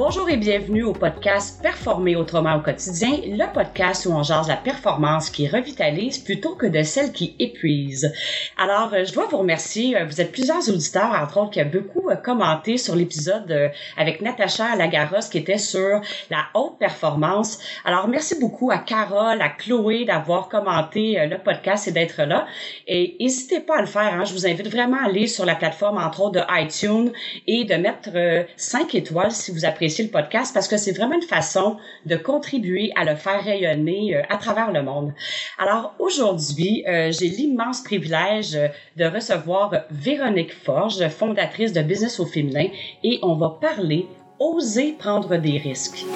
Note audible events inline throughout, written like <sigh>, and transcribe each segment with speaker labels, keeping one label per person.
Speaker 1: bonjour et bienvenue au podcast Performer autrement au quotidien, le podcast où on jase la performance qui revitalise plutôt que de celle qui épuise. Alors, euh, je dois vous remercier. Euh, vous êtes plusieurs auditeurs, entre autres, qui ont beaucoup euh, commenté sur l'épisode avec Natacha Lagaros qui était sur la haute performance. Alors, merci beaucoup à Carole, à Chloé d'avoir commenté le podcast et d'être là. Et n'hésitez pas à le faire. Hein. Je vous invite vraiment à aller sur la plateforme, entre autres, de iTunes et de mettre 5 étoiles si vous appréciez le podcast parce que c'est vraiment une façon de contribuer à le faire rayonner euh, à travers le monde. Alors aujourd'hui, euh, j'ai l'immense privilège de recevoir Véronique Forge, fondatrice de Business au féminin, et on va parler oser prendre des risques.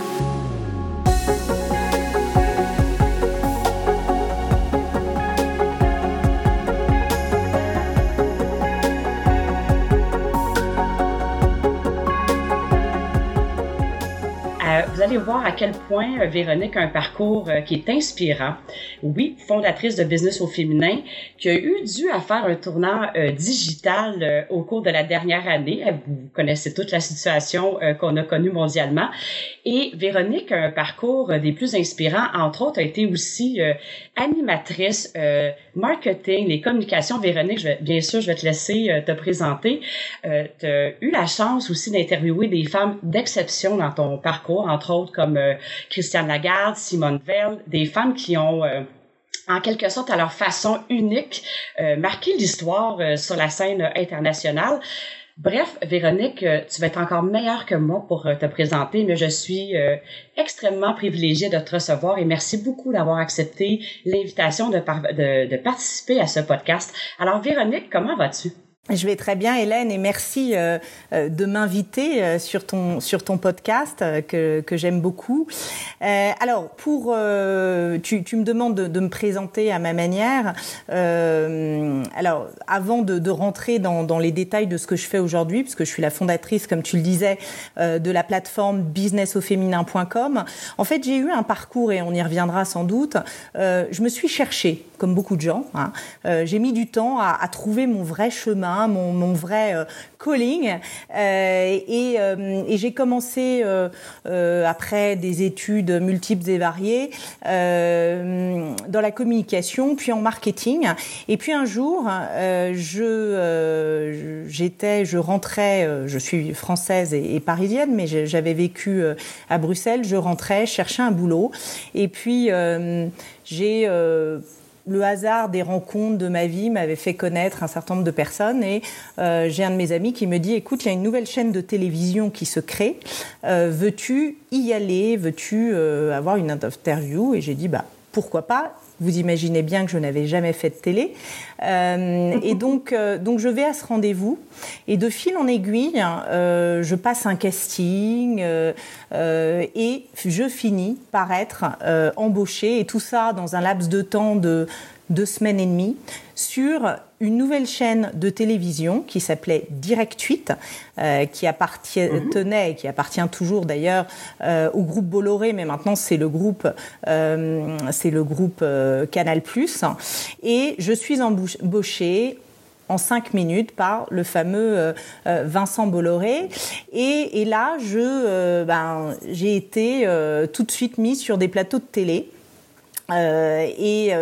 Speaker 1: Allez voir à quel point euh, Véronique a un parcours euh, qui est inspirant. Oui, fondatrice de Business au féminin, qui a eu dû à faire un tournant euh, digital au cours de la dernière année. Vous connaissez toute la situation qu'on a connue mondialement. Et Véronique a un parcours des plus inspirants. Entre autres, a été aussi animatrice marketing, les communications. Véronique, bien sûr, je vais te laisser te présenter. tu as eu la chance aussi d'interviewer des femmes d'exception dans ton parcours, entre autres comme euh, Christiane Lagarde, Simone Veil, des femmes qui ont euh, en quelque sorte à leur façon unique euh, marqué l'histoire sur la scène internationale. Bref, Véronique, tu vas être encore meilleure que moi pour te présenter, mais je suis extrêmement privilégiée de te recevoir et merci beaucoup d'avoir accepté l'invitation de participer à ce podcast. Alors, Véronique, comment vas-tu?
Speaker 2: Je vais très bien, Hélène, et merci euh, euh, de m'inviter euh, sur ton sur ton podcast que, que j'aime beaucoup. alors, pour tu, tu me demandes de, de, me présenter à ma manière. alors, avant de, de rentrer dans, dans, les détails de ce que je fais aujourd'hui, puisque je suis la fondatrice, comme tu le disais, de la plateforme businessauféminin.com. En fait, j'ai eu un parcours et on y reviendra sans doute. je me suis cherchée, comme beaucoup de gens. Hein. j'ai mis du temps à, à trouver mon vrai chemin Hein, mon, vrai euh, calling. Euh, euh, et, j'ai commencé après des études multiples et variées dans la communication, puis en marketing. Et puis un jour, je je rentrais, je suis française et, parisienne, mais j'avais vécu à Bruxelles. Je rentrais, cherchais un boulot, et puis j'ai le hasard des rencontres de ma vie m'avait fait connaître un certain nombre de personnes et euh, j'ai un de mes amis qui me dit écoute il y a une nouvelle chaîne de télévision qui se crée. Euh, veux-tu y aller? Veux-tu euh, avoir une interview? Et j'ai dit bah pourquoi pas? Vous imaginez bien que je n'avais jamais fait de télé. Euh, et donc, euh, donc, je vais à ce rendez-vous. Et de fil en aiguille, euh, je passe un casting et je finis par être embauchée. Et tout ça dans un laps de temps de deux semaines et demie sur une nouvelle chaîne de télévision qui s'appelait Direct 8, euh, qui appartenait qui appartient toujours d'ailleurs euh, au groupe Bolloré, mais maintenant c'est le groupe, euh, Canal+. Et je suis embauchée en cinq minutes par le fameux Vincent Bolloré. Et, là, ben, j'ai été tout de suite mise sur des plateaux de télé. et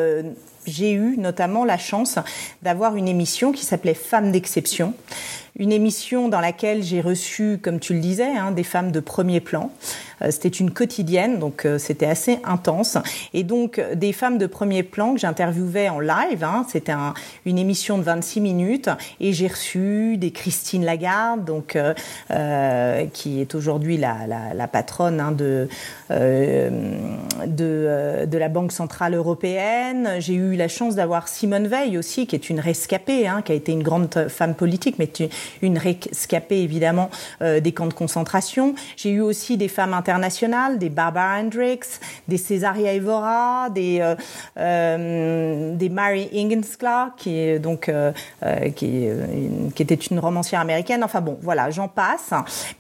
Speaker 2: j'ai eu notamment la chance d'avoir une émission qui s'appelait Femmes d'exception, une émission dans laquelle j'ai reçu, comme tu le disais, hein, des femmes de premier plan. Euh, c'était une quotidienne, donc euh, c'était assez intense. Et donc des femmes de premier plan que j'interviewais en live. Hein, c'était une émission de 26 minutes et j'ai reçu des Christine Lagarde, donc euh, qui est aujourd'hui la, patronne hein, de, de, la Banque centrale européenne. J'ai eu la chance d'avoir Simone Veil aussi, qui est une rescapée, qui a été une grande femme politique, mais une rescapée évidemment des camps de concentration. J'ai eu aussi des femmes internationales, des Barbara Hendricks, des Césaria Evora, des, euh, euh, des Mary Higgins Clark, qui, donc, euh, qui, était une romancière américaine. Enfin bon, voilà, j'en passe.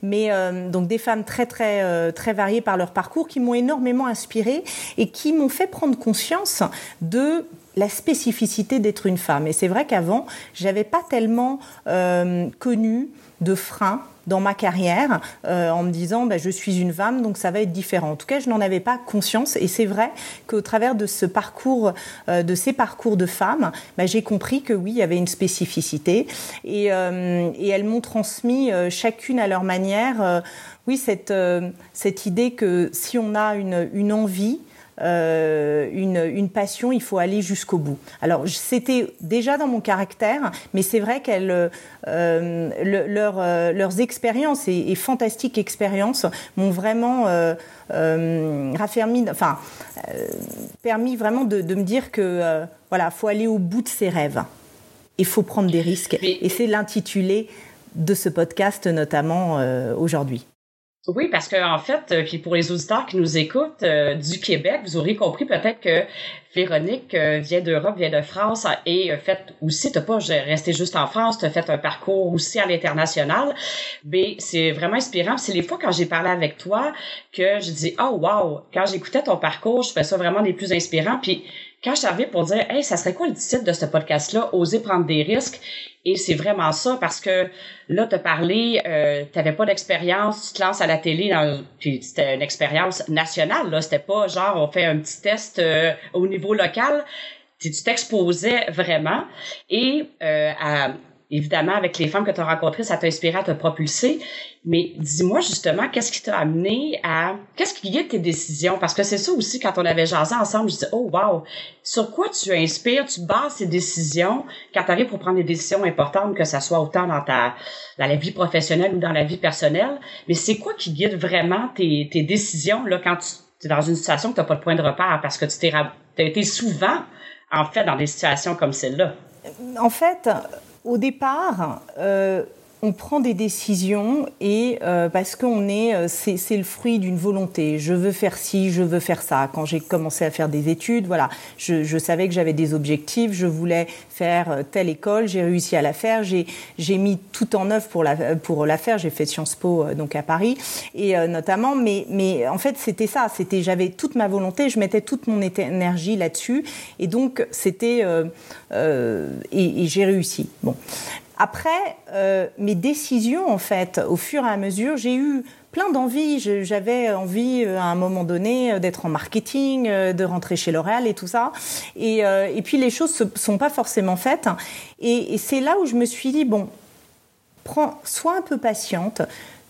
Speaker 2: Mais donc des femmes très, très, très variées par leur parcours qui m'ont énormément inspirée et qui m'ont fait prendre conscience de la spécificité d'être une femme. Et c'est vrai qu'avant, j'avais pas tellement euh, connu de freins dans ma carrière euh, en me disant bah, je suis une femme donc ça va être différent. En tout cas, je n'en avais pas conscience et c'est vrai qu'au travers de ce parcours, euh, de ces parcours de femmes, bah, j'ai compris que oui, il y avait une spécificité et, et elles m'ont transmis chacune à leur manière, oui, cette, cette idée que si on a une, une envie, euh, une, une, passion, il faut aller jusqu'au bout. Alors c'était déjà dans mon caractère, mais c'est vrai qu'elles, euh, leur, euh, leurs expériences et, et fantastiques expériences m'ont vraiment raffermi, enfin permis vraiment de, de, me dire que voilà, faut aller au bout de ses rêves. Il faut prendre des risques, et c'est l'intitulé de ce podcast notamment aujourd'hui.
Speaker 1: Oui, parce que en fait, euh, puis pour les auditeurs qui nous écoutent euh, du Québec, vous aurez compris peut-être que Véronique euh, vient d'Europe, vient de France et fait aussi, t'as pas resté juste en France, t'as fait un parcours aussi à l'international. Mais c'est vraiment inspirant. C'est les fois quand j'ai parlé avec toi que je dis oh wow, quand j'écoutais ton parcours, je fais ça vraiment des plus inspirants. Puis quand je suis pour dire hey, ça serait quoi le titre de ce podcast-là, oser prendre des risques? Et c'est vraiment ça parce que là, as parlé, euh, tu n'avais pas d'expérience, tu te lances à la télé, dans, puis c'était une expérience nationale. Là, c'était pas genre on fait un petit test euh, au niveau local. Tu t'exposais vraiment et euh, évidemment, avec les femmes que tu as rencontrées, ça t'a inspiré à te propulser. Mais dis-moi justement, qu'est-ce qui t'a amené à... Qu'est-ce qui guide tes décisions? Parce que c'est ça aussi, quand on avait jasé ensemble, je disais, oh wow, sur quoi tu inspires, tu bases ces décisions quand tu arrives pour prendre des décisions importantes, que ça soit autant dans ta dans la vie professionnelle ou dans la vie personnelle? Mais c'est quoi qui guide vraiment tes, tes décisions là quand tu es dans une situation que tu n'as pas de point de repère parce que tu t'es as été souvent, en fait, dans des situations comme celle-là?
Speaker 2: En fait, au départ, euh, on prend des décisions et euh, parce qu'on est, euh, c'est le fruit d'une volonté. Je veux faire ci, je veux faire ça. Quand j'ai commencé à faire des études, voilà, je, je savais que j'avais des objectifs. Je voulais faire euh, telle école, j'ai réussi à la faire. J'ai mis tout en œuvre pour la pour la faire. J'ai fait Sciences Po donc à Paris et notamment. Mais mais en fait c'était ça. C'était j'avais toute ma volonté. Je mettais toute mon énergie là-dessus et donc c'était et, et j'ai réussi. Bon, après, euh, mes décisions, en fait, au fur et à mesure, j'ai eu plein d'envies. J'avais envie, euh, à un moment donné, euh, d'être en marketing, de rentrer chez L'Oréal et tout ça. Et, puis, les choses ne sont pas forcément faites. Et, c'est là où je me suis dit, bon, prends, sois un peu patiente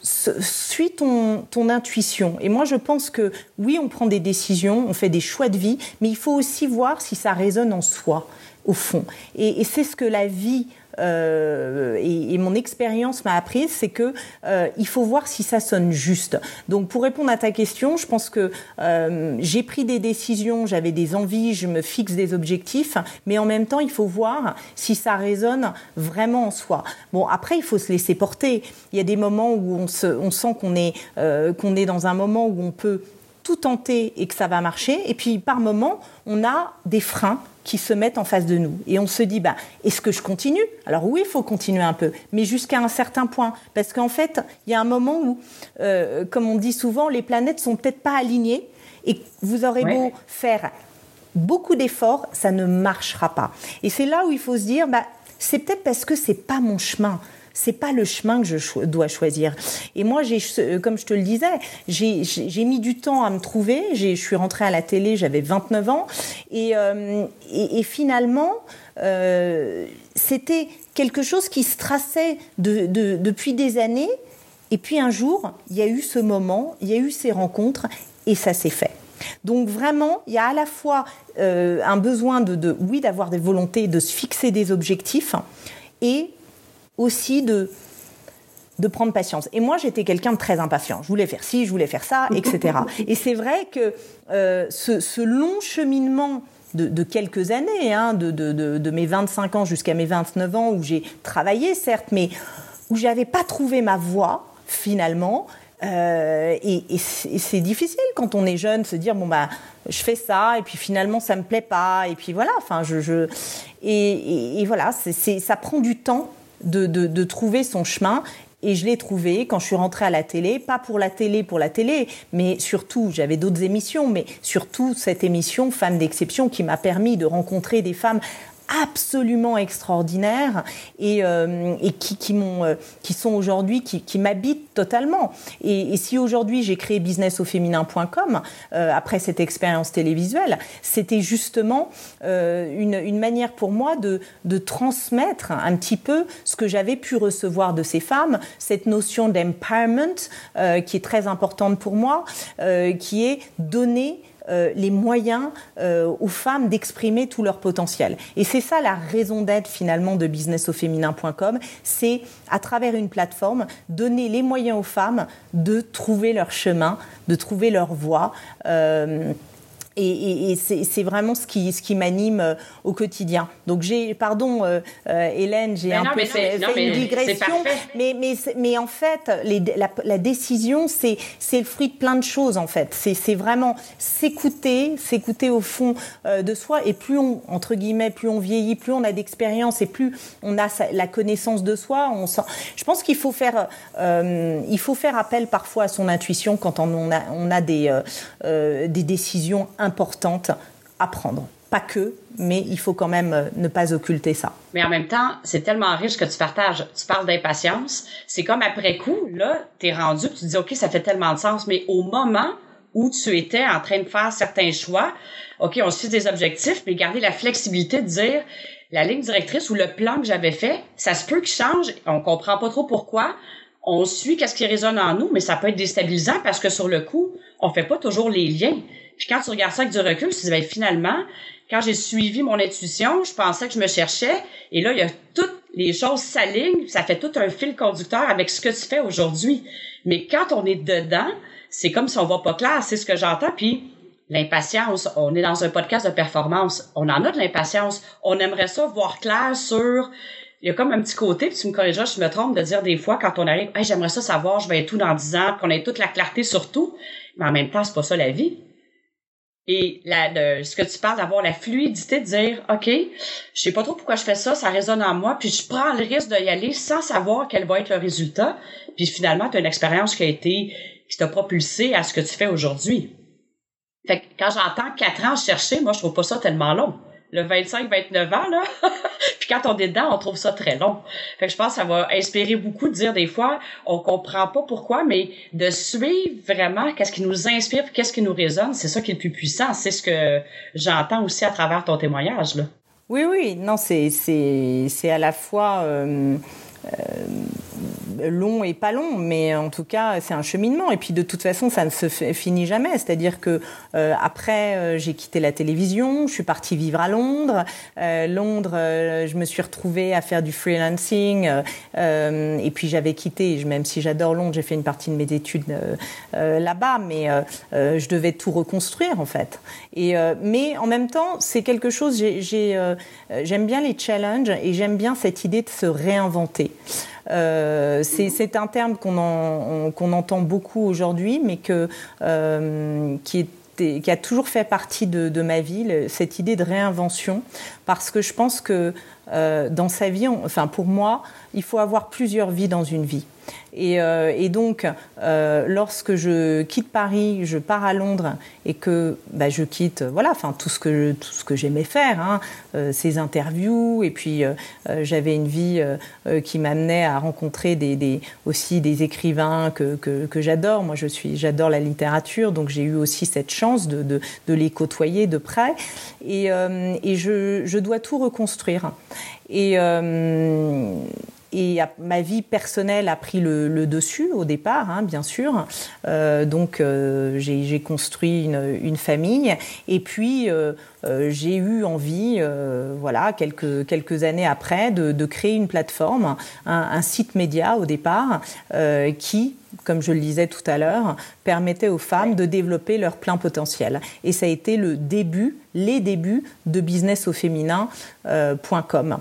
Speaker 2: suis ton, ton, intuition. Et moi, je pense que oui, on prend des décisions, on fait des choix de vie, mais il faut aussi voir si ça résonne en soi, au fond. Et c'est ce que la vie euh, et, mon expérience m'a appris, c'est que euh, il faut voir si ça sonne juste. Donc pour répondre à ta question, je pense que euh, j'ai pris des décisions, j'avais des envies, je me fixe des objectifs, mais en même temps il faut voir si ça résonne vraiment en soi. Bon après il faut se laisser porter. Il y a des moments où on, se, on sent qu'on est qu'on est dans un moment où on peut tout tenter et que ça va marcher. Et puis par moment, on a des freins qui se mettent en face de nous. Et on se dit, bah, est-ce que je continue? Alors oui, il faut continuer un peu, mais jusqu'à un certain point. Parce qu'en fait, il y a un moment où, euh, comme on dit souvent, les planètes sont peut-être pas alignées et vous aurez ouais. beau faire beaucoup d'efforts, ça ne marchera pas. Et c'est là où il faut se dire, bah, c'est peut-être parce que c'est pas mon chemin c'est pas le chemin que je dois choisir. Et moi, j'ai, comme je te le disais, j'ai mis du temps à me trouver. Je suis rentrée à la télé, j'avais 29 ans, et, euh, finalement, euh, c'était quelque chose qui se traçait de, de, depuis des années. Et puis un jour, il y a eu ce moment, il y a eu ces rencontres, et ça s'est fait. Donc vraiment, il y a à la fois euh, un besoin de oui, d'avoir des volontés, de se fixer des objectifs, et aussi de de prendre patience. Et moi, j'étais quelqu'un de très impatient. Je voulais faire ci, je voulais faire ça, <laughs> etc. Et c'est vrai que euh, ce, ce, long cheminement de, de quelques années, hein, de, de, de, mes 25 ans jusqu'à mes 29 ans, où j'ai travaillé, certes, mais où j'avais pas trouvé ma voie, finalement, euh, et, et c'est difficile quand on est jeune se dire bon bah je fais ça et puis finalement ça me plaît pas et puis voilà enfin je, je et, et, et voilà c'est ça prend du temps de, trouver son chemin. Et je l'ai trouvé quand je suis rentrée à la télé, pas pour la télé, pour la télé, mais surtout, j'avais d'autres émissions, mais surtout cette émission Femmes d'exception qui m'a permis de rencontrer des femmes absolument extraordinaires et, euh, euh, qui sont aujourd'hui, qui, m'habitent totalement. Et, si aujourd'hui j'ai créé businessauféminin.com, euh, après cette expérience télévisuelle, c'était justement une, manière pour moi de, transmettre un petit peu ce que j'avais pu recevoir de ces femmes, cette notion d'empowerment qui est très importante pour moi, qui est donner les moyens euh, aux femmes d'exprimer tout leur potentiel. Et c'est ça la raison d'être finalement de businessauféminin.com, c'est à travers une plateforme donner les moyens aux femmes de trouver leur chemin, de trouver leur voie. Euh, et, et, et c'est vraiment ce qui, ce qui m'anime euh, au quotidien. Donc j'ai, pardon euh, euh, Hélène, j'ai un
Speaker 1: non,
Speaker 2: peu fait,
Speaker 1: non,
Speaker 2: fait
Speaker 1: mais
Speaker 2: une digression, mais, mais, mais en fait, les, la, la, décision, c'est le fruit de plein de choses en fait. C'est vraiment s'écouter, s'écouter au fond euh, de soi, et plus on, entre guillemets, plus on vieillit, plus on a d'expérience, et plus on a sa, la connaissance de soi. On sent... Je pense qu'il faut faire, il faut faire appel parfois à son intuition quand on a, on a des, des décisions importante à prendre. Pas que, mais il faut quand même ne pas occulter ça.
Speaker 1: Mais en même temps, c'est tellement riche que tu partages. Tu parles d'impatience. C'est comme après coup, là, t'es rendu, tu dis, OK, ça fait tellement de sens. Mais au moment où tu étais en train de faire certains choix, OK, on fixe des objectifs, mais garder la flexibilité de dire, la ligne directrice ou le plan que j'avais fait, ça se peut qu'il change, on comprend pas trop pourquoi, on suit qu'est-ce qui résonne en nous, mais ça peut être déstabilisant parce que sur le coup, on fait pas toujours les liens. Puis quand tu regardes ça avec du recul, tu te dis, ben, finalement, quand j'ai suivi mon intuition, je pensais que je me cherchais. Et là, il y a toutes les choses s'alignent. Ça fait tout un fil conducteur avec ce que tu fais aujourd'hui. Mais quand on est dedans, c'est comme si on voit pas clair. C'est ce que j'entends. Puis, l'impatience, on est dans un podcast de performance. On en a de l'impatience. On aimerait ça voir clair sur il y a comme un petit côté, puis tu me corrigeras si je me trompe, de dire des fois, quand on arrive, hey, j'aimerais ça savoir, je vais être tout dans 10 ans, qu'on ait toute la clarté sur tout. Mais en même temps, c'est pas ça la vie. Et la, le, ce que tu parles d'avoir la fluidité de dire, OK, je sais pas trop pourquoi je fais ça, ça résonne en moi, puis je prends le risque d'y aller sans savoir quel va être le résultat. Puis finalement, tu as une expérience qui a été, qui t'a propulsé à ce que tu fais aujourd'hui. Fait que quand j'entends quatre ans chercher, moi, je trouve pas ça tellement long. Le 25-29 ans, là, <laughs> puis quand on est dedans, on trouve ça très long. Fait que je pense que ça va inspirer beaucoup de dire des fois, on comprend pas pourquoi, mais de suivre vraiment qu'est-ce qui nous inspire, qu'est-ce qui nous résonne, c'est ça qui est le plus puissant. C'est ce que j'entends aussi à travers ton témoignage, là.
Speaker 2: Oui, oui, non, c'est c'est à la fois euh, long et pas long, mais en tout cas, c'est un cheminement. Et puis, de toute façon, ça ne se finit jamais. C'est-à-dire que euh, après, euh, j'ai quitté la télévision, je suis partie vivre à Londres. Euh, Londres, euh, je me suis retrouvée à faire du freelancing. Euh, et puis, j'avais quitté, même si j'adore Londres, j'ai fait une partie de mes études là-bas, mais je devais tout reconstruire en fait. Et mais en même temps, c'est quelque chose. J'aime bien les challenges et j'aime bien cette idée de se réinventer. Euh, c'est un terme qu'on qu entend beaucoup aujourd'hui, mais euh, qui a toujours fait partie de, ma vie, cette idée de réinvention, parce que je pense que euh, dans sa vie, enfin pour moi, il faut avoir plusieurs vies dans une vie. Et, euh, donc, euh, lorsque je quitte Paris, je pars à Londres et que bah, je quitte, voilà, enfin tout ce que tout ce que j'aimais faire, hein, ces interviews, et puis j'avais une vie qui m'amenait à rencontrer aussi des écrivains que, que, que j'adore. Moi, je suis, j'adore la littérature, donc j'ai eu aussi cette chance de, de, de les côtoyer de près, et, et je, je dois tout reconstruire. Et et ma vie personnelle a pris le, dessus au départ, hein, bien sûr. Euh, donc euh, j'ai construit une, famille et puis euh, euh j'ai eu envie, euh, voilà, quelques quelques années après, de, créer une plateforme, un, site média au départ euh, qui comme je le disais tout à l'heure, permettait aux femmes de développer leur plein potentiel. Et ça a été le début, les débuts de businessauféminin.com.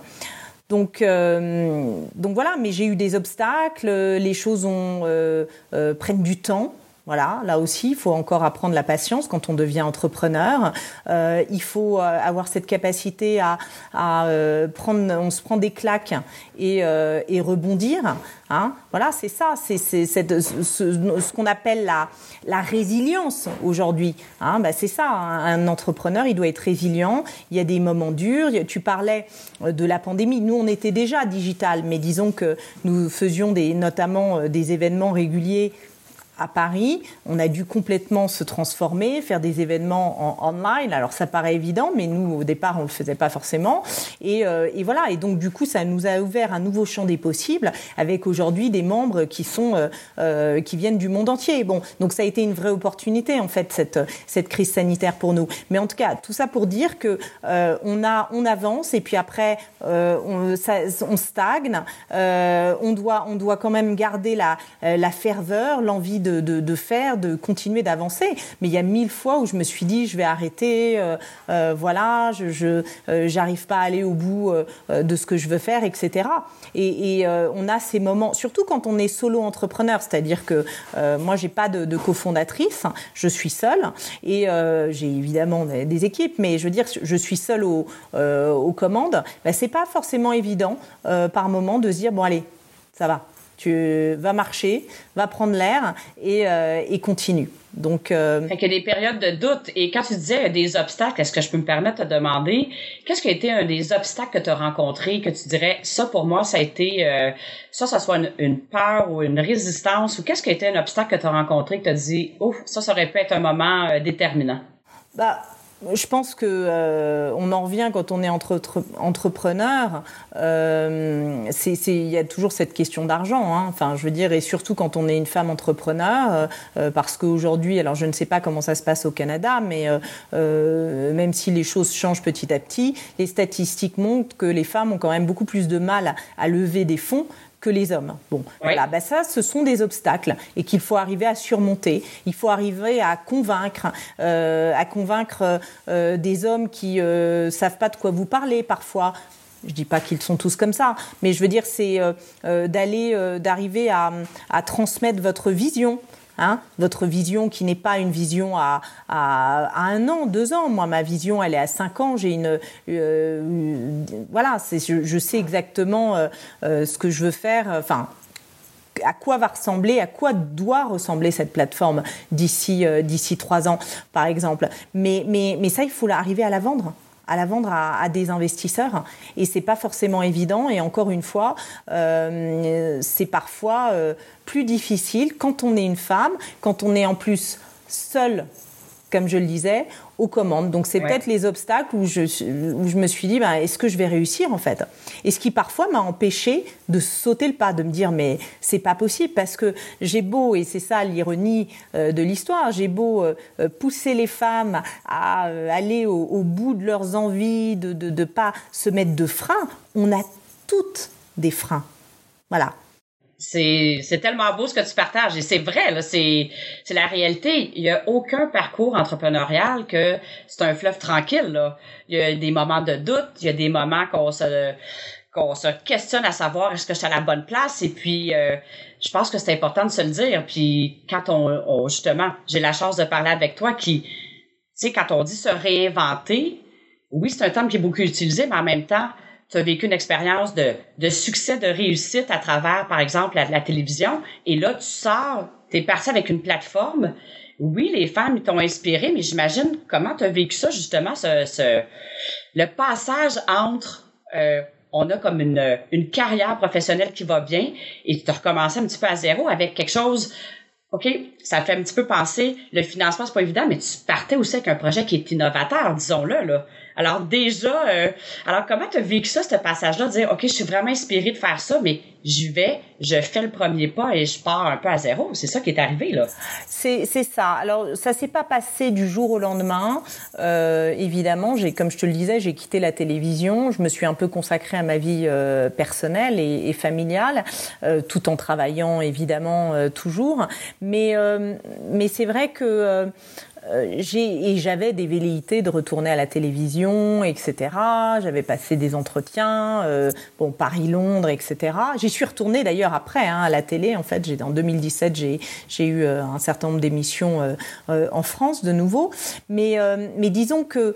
Speaker 2: Donc, euh, donc voilà, mais j'ai eu des obstacles, les choses ont, euh, euh, prennent du temps. Voilà, là aussi, il faut encore apprendre la patience quand on devient entrepreneur. Euh, il faut euh, avoir cette capacité à, euh, prendre, on se prend des claques et, rebondir. Hein voilà, c'est ça, c'est ce, ce qu'on appelle la, résilience aujourd'hui. Hein bah c'est ça, un entrepreneur, il doit être résilient. Il y a des moments durs. Tu parlais de la pandémie. Nous, on était déjà digital, mais disons que nous faisions notamment des événements réguliers à Paris. On a dû complètement se transformer, faire des événements en online. Alors ça paraît évident, mais nous au départ on le faisait pas forcément. Et, euh, voilà. Et donc du coup ça nous a ouvert un nouveau champ des possibles avec aujourd'hui des membres qui sont euh, euh, qui viennent du monde entier. Bon, donc ça a été une vraie opportunité en fait cette cette crise sanitaire pour nous. Mais en tout cas tout ça pour dire que on a on avance et puis après on, on stagne. On doit on doit quand même garder la la ferveur, l'envie de, de, faire, de continuer d'avancer. Mais il y a mille fois où je me suis dit, je vais arrêter, euh, euh, voilà, je, euh, j'arrive pas à aller au bout de ce que je veux faire, etc. Et, on a ces moments, surtout quand on est solo entrepreneur, c'est-à-dire que moi j'ai pas de, cofondatrice, je suis seule et j'ai évidemment des, équipes, mais je veux dire, je suis seule au, aux commandes. Ben, c'est pas forcément évident par moment de se dire bon allez, ça va, tu vas marcher, va prendre l'air et, euh, et continue. Donc, euh...
Speaker 1: fait a des périodes de doute. Et quand tu disais des obstacles, est-ce que je peux me permettre de demander qu'est-ce qui a été un des obstacles que tu as rencontrés que tu dirais ça pour moi ça a été euh, ça, ça soit une, une, peur ou une résistance ou qu'est-ce qui a été un obstacle que tu as rencontré que tu as dit ouf ça ça aurait pu être un moment euh, déterminant?
Speaker 2: Bah je pense que euh, on en revient quand on est entre, entre, entrepreneur. Euh, il y a toujours cette question d'argent. Hein. Enfin, je veux dire, et surtout quand on est une femme entrepreneur, euh, parce qu'aujourd'hui, alors je ne sais pas comment ça se passe au Canada, mais même si les choses changent petit à petit, les statistiques montrent que les femmes ont quand même beaucoup plus de mal à lever des fonds que les hommes. Bon, oui. voilà, ben ça, ce sont des obstacles et qu'il faut arriver à surmonter. Il faut arriver à convaincre, euh, à convaincre euh, des hommes qui euh, savent pas de quoi vous parlez parfois. Je dis pas qu'ils sont tous comme ça, mais je veux dire c'est d'aller, d'arriver à, à transmettre votre vision, Hein, votre vision qui n'est pas une vision à, un an, deux ans. Moi, ma vision, elle est à cinq ans. J'ai une, euh, voilà, je, je, sais exactement euh, euh, ce que je veux faire. Enfin, à quoi va ressembler, à quoi doit ressembler cette plateforme d'ici euh, d'ici trois ans, par exemple. Mais, mais, mais ça, il faut arriver à la vendre à la vendre à, des investisseurs. Et c'est pas forcément évident. Et encore une fois euh, c'est parfois euh, plus difficile quand on est une femme quand on est en plus seule comme je le disais, aux commandes. Donc c'est ouais. peut-être les obstacles où je, où je me suis dit, ben, est-ce que je vais réussir en fait? Et ce qui parfois m'a empêché de sauter le pas, de me dire, mais c'est pas possible parce que j'ai beau, et c'est ça l'ironie euh, de l'histoire, j'ai beau euh, pousser les femmes à euh, aller au, au, bout de leurs envies, de ne pas se mettre de freins, on a toutes des freins. Voilà
Speaker 1: c'est tellement beau ce que tu partages. Et c'est vrai c'est la réalité. Il y a aucun parcours entrepreneurial que c'est un fleuve tranquille là. Il y a des moments de doute il y a des moments qu'on se qu'on se questionne à savoir est-ce que je suis à la bonne place. Et puis euh, je pense que c'est important de se le dire. Puis quand on, on justement j'ai la chance de parler avec toi qui tu sais quand on dit se réinventer oui c'est un terme qui est beaucoup utilisé mais en même temps tu as vécu une expérience de, de succès, de réussite à travers, par exemple, la, télévision. Et là, tu sors, tu es parti avec une plateforme. Oui, les femmes t'ont inspiré, mais j'imagine comment tu as vécu ça, justement, ce, ce, le passage entre euh, on a comme une, une carrière professionnelle qui va bien et tu as recommencé un petit peu à zéro avec quelque chose OK, ça fait un petit peu penser, le financement, c'est pas évident, mais tu partais aussi avec un projet qui est innovateur, disons-le, là. Alors déjà, euh, alors comment tu as vécu ça, ce passage-là, de dire, OK, je suis vraiment inspirée de faire ça, mais j'y vais, je fais le premier pas et je pars un peu à zéro. C'est ça qui est arrivé, là.
Speaker 2: C'est ça. Alors, ça s'est pas passé du jour au lendemain. Euh, évidemment, j'ai, comme je te le disais, j'ai quitté la télévision. Je me suis un peu consacrée à ma vie euh, personnelle et, et familiale, euh, tout en travaillant, évidemment, euh, toujours. Mais, euh, mais c'est vrai que euh, et j'avais des velléités de retourner à la télévision, etc. J'avais passé des entretiens, euh, bon Paris-Londres, etc. J'y suis retournée d'ailleurs après hein, à la télé. En fait, en 2017, j'ai eu euh, un certain nombre d'émissions en France de nouveau. Mais, mais disons que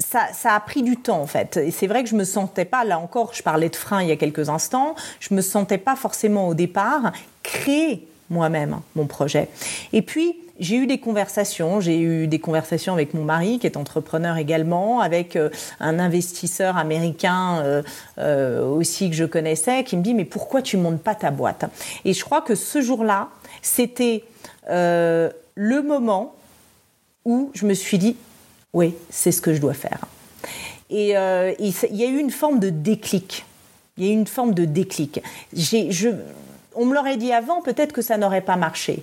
Speaker 2: ça, ça, a pris du temps en fait. Et c'est vrai que je me sentais pas, là encore, je parlais de frein il y a quelques instants, je me sentais pas forcément au départ créer moi-même mon projet. Et puis, j'ai eu des conversations. J'ai eu des conversations avec mon mari, qui est entrepreneur également, avec euh, un investisseur américain euh, euh, aussi que je connaissais, qui me dit mais pourquoi tu montes pas ta boîte? Et je crois que ce jour-là, c'était le moment où je me suis dit oui, c'est ce que je dois faire. Et il y a eu une forme de déclic. Il y a eu une forme de déclic. On me l'aurait dit avant, peut-être que ça n'aurait pas marché.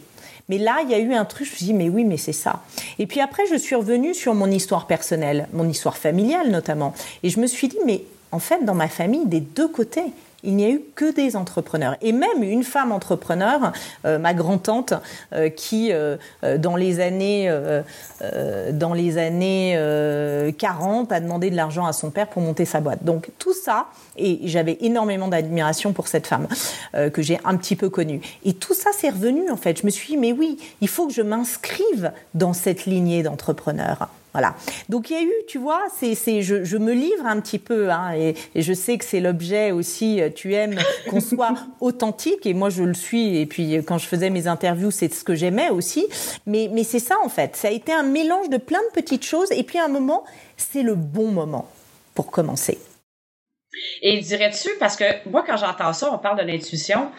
Speaker 2: Mais là, il y a eu un truc, je me suis dit, mais oui, mais c'est ça. Et puis après, je suis revenue sur mon histoire personnelle, mon histoire familiale notamment. Et je me suis dit, mais en fait, dans ma famille, des deux côtés, il n'y a eu que des entrepreneurs. Et même une femme entrepreneur, euh, ma grand-tante, euh, qui, euh, dans les années, dans les années 40, a demandé de l'argent à son père pour monter sa boîte. Donc tout ça, et j'avais énormément d'admiration pour cette femme que j'ai un petit peu connue. Et tout ça, c'est revenu en fait. Je me suis dit, mais oui, il faut que je m'inscrive dans cette lignée d'entrepreneurs. Voilà. Donc il y a eu, tu vois, c'est, c'est, je, je, me livre un petit peu, hein, et, et, je sais que c'est l'objet aussi. Euh, tu aimes qu'on <laughs> soit authentique, et moi je le suis. Et puis quand je faisais mes interviews, c'est ce que j'aimais aussi. Mais, mais c'est ça en fait. Ça a été un mélange de plein de petites choses, et puis à un moment, c'est le bon moment pour commencer.
Speaker 1: Et dirais-tu, parce que moi, quand j'entends ça, on parle de l'intuition,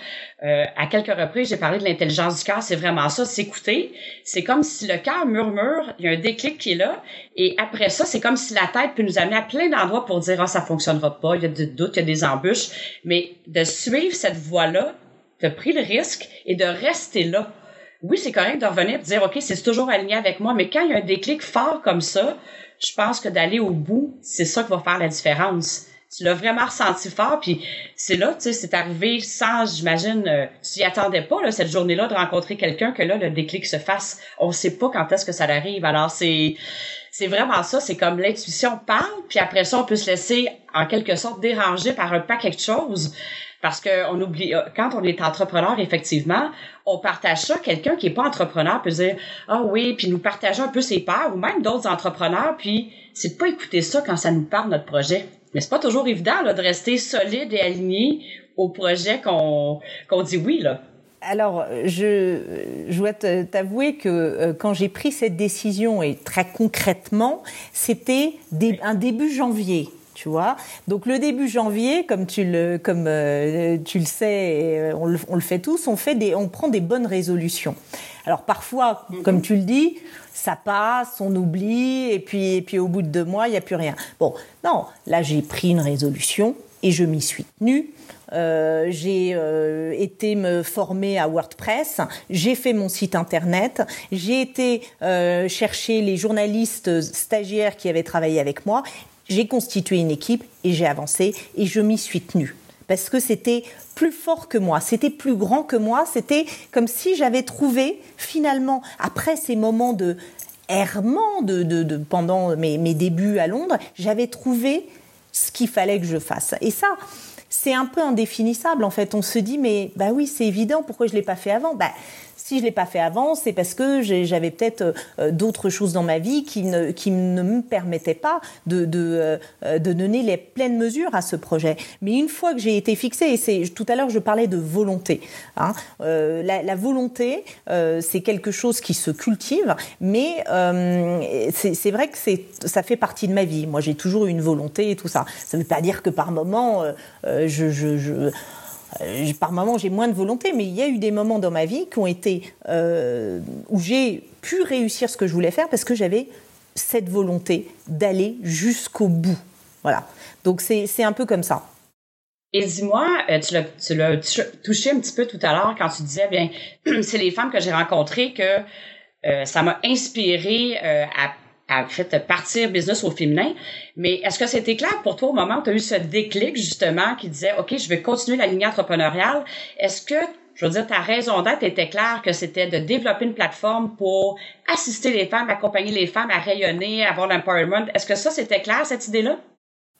Speaker 1: euh, à quelques reprises, j'ai parlé de l'intelligence du cœur, c'est vraiment ça, s'écouter. C'est comme si le cœur murmure, il y a un déclic qui est là, et après ça, c'est comme si la tête peut nous amener à plein d'endroits pour dire, ah, ça fonctionnera pas, il y a des doutes, il y a des embûches, mais de suivre cette voie-là, de pris le risque et de rester là. Oui, c'est correct de revenir et de dire, OK, c'est toujours aligné avec moi, mais quand il y a un déclic fort comme ça, je pense que d'aller au bout, c'est ça qui va faire la différence tu l'as vraiment ressenti fort, puis c'est là, tu sais, c'est arrivé sans, j'imagine, euh, tu y attendais pas, là, cette journée-là, de rencontrer quelqu'un, que là, le déclic se fasse. On sait pas quand est-ce que ça arrive. Alors, c'est, c'est vraiment ça, c'est comme l'intuition parle, puis après ça, on peut se laisser, en quelque sorte, déranger par un paquet de choses. Parce que on oublie, euh, quand on est entrepreneur, effectivement, on partage ça. Quelqu'un qui est pas entrepreneur peut dire, ah oui, puis nous partager un peu ses peurs, ou même d'autres entrepreneurs, puis c'est de pas écouter ça quand ça nous parle notre projet. Mais c'est pas toujours évident là, de rester solide et aligné au projet qu'on qu'on dit oui là.
Speaker 2: Alors, je, je dois t'avouer que euh, quand j'ai pris cette décision, et très concrètement, c'était un début janvier. Tu vois Donc le début janvier, comme tu le, comme, euh, tu le sais, euh, on le, on le, fait tous, on, fait des, on prend des bonnes résolutions. Alors parfois, comme tu le dis, ça passe, on oublie, et puis, et puis au bout de deux mois, il n'y a plus rien. Bon, non, là j'ai pris une résolution et je m'y suis tenue. Euh, j'ai euh, été me former à WordPress, j'ai fait mon site internet, j'ai été euh, chercher les journalistes stagiaires qui avaient travaillé avec moi, j'ai constitué une équipe et j'ai avancé et je m'y suis tenue parce que c'était plus fort que moi, c'était plus grand que moi, c'était comme si j'avais trouvé finalement, après ces moments de errement pendant mes, mes, débuts à Londres, j'avais trouvé ce qu'il fallait que je fasse. Et ça, c'est un peu indéfinissable en fait. On se dit mais bah oui c'est évident, pourquoi je l'ai pas fait avant? Bah, si je l'ai pas fait avant, c'est parce que j'avais peut-être euh, d'autres choses dans ma vie qui ne, qui ne me permettaient pas de, de, euh, de, donner les pleines mesures à ce projet. Mais une fois que j'ai été fixée, et tout à l'heure je parlais de volonté. Hein, euh, la, volonté, c'est quelque chose qui se cultive, mais c'est vrai que ça fait partie de ma vie. Moi, j'ai toujours eu une volonté et tout ça. Ça ne veut pas dire que par moment, je euh, par moments j'ai moins de volonté, mais il y a eu des moments dans ma vie qui ont été euh, où j'ai pu réussir ce que je voulais faire parce que j'avais cette volonté d'aller jusqu'au bout. Voilà. Donc c'est un peu comme ça.
Speaker 1: Et dis-moi, euh, tu l'as touché un petit peu tout à l'heure quand tu disais, bien, <clears throat> c'est les femmes que j'ai rencontrées que ça m'a inspiré à à fait partir business au féminin. Mais est-ce que c'était clair pour toi au moment où tu as eu ce déclic justement qui disait OK, je vais continuer la ligne entrepreneuriale? Est-ce que je veux dire, ta raison d'être était claire que c'était de développer une plateforme pour assister les femmes, accompagner les femmes à rayonner, avoir l'empowerment? Est-ce que ça, c'était clair, cette idée-là?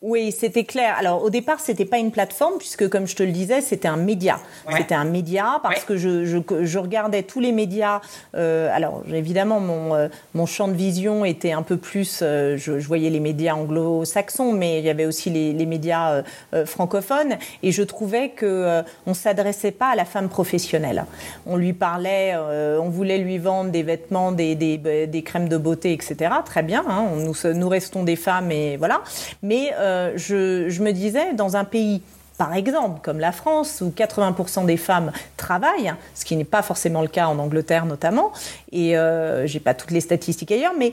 Speaker 2: Oui, c'était clair. Alors au départ, c'était pas une plateforme puisque, comme je te le disais, c'était un média. C'était un média parce que je, je, je, regardais tous les médias. Euh, alors évidemment, mon, euh, mon champ de vision était un peu plus. Euh, je, je, voyais les médias anglo-saxons, mais il y avait aussi les, les médias euh, francophones, et je trouvais que on s'adressait pas à la femme professionnelle. On lui parlait, on voulait lui vendre des vêtements, des, des, des crèmes de beauté, etc. Très bien. Hein, nous, nous restons des femmes et voilà. Mais euh, je, me disais, dans un pays par exemple, comme la France, où 80% des femmes travaillent, ce qui n'est pas forcément le cas en Angleterre notamment, et euh, j'ai pas toutes les statistiques ailleurs, mais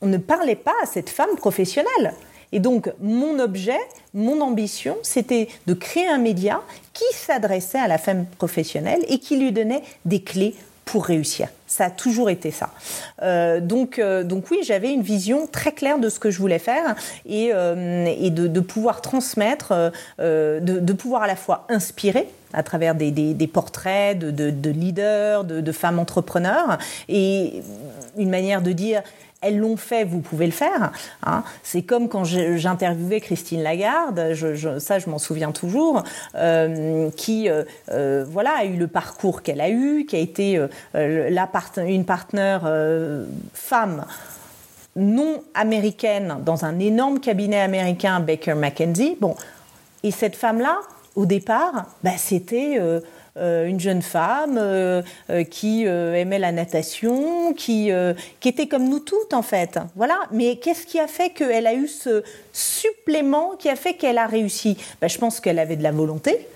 Speaker 2: on, ne parlait pas à cette femme professionnelle. Et donc, mon objet, mon ambition, c'était de créer un média qui s'adressait à la femme professionnelle et qui lui donnait des clés pour réussir. Ça a toujours été ça. Euh, donc, euh, donc oui, j'avais une vision très claire de ce que je voulais faire et, euh, de, pouvoir transmettre, de, pouvoir à la fois inspirer à travers des, portraits de leaders, de, femmes entrepreneurs et une manière de dire elles l'ont fait, vous pouvez le faire. Hein. C'est comme quand j'interviewais Christine Lagarde, je, ça je m'en souviens toujours, euh, qui euh, euh, voilà a eu le parcours qu'elle a eu, qui a été la une partenaire femme non américaine dans un énorme cabinet américain Baker McKenzie. Bon, et cette femme-là, au départ, bah, c'était une jeune femme euh, euh, qui aimait la natation, qui, qui était comme nous toutes en fait. Voilà. Mais qu'est-ce qui a fait qu'elle a eu ce supplément qui a fait qu'elle a réussi? Ben, Je pense qu'elle avait de la volonté.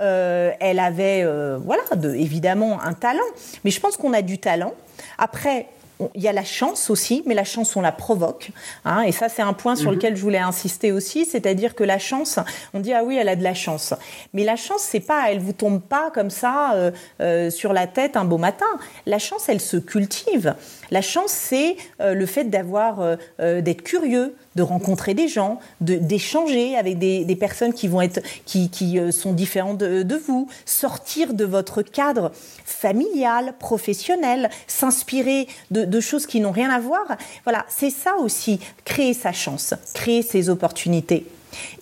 Speaker 2: Euh, elle avait, euh, voilà, de, évidemment un talent. Mais je pense qu'on a du talent. Après, il y a la chance aussi, mais la chance, on la provoque. Hein, et ça, c'est un point sur mhm. lequel je voulais insister aussi, c'est-à-dire que la chance, on dit ah oui, elle a de la chance, mais la chance, c'est pas, elle vous tombe pas comme ça euh, euh, sur la tête un beau matin. La chance, elle se cultive. La chance, c'est euh, le fait d'avoir, d'être curieux, de rencontrer des gens, d'échanger avec des, des, personnes qui vont être, qui, qui sont différentes de, de, vous, sortir de votre cadre familial, professionnel, s'inspirer de, de, choses qui n'ont rien à voir. Voilà, c'est ça aussi, créer sa chance, créer ses opportunités.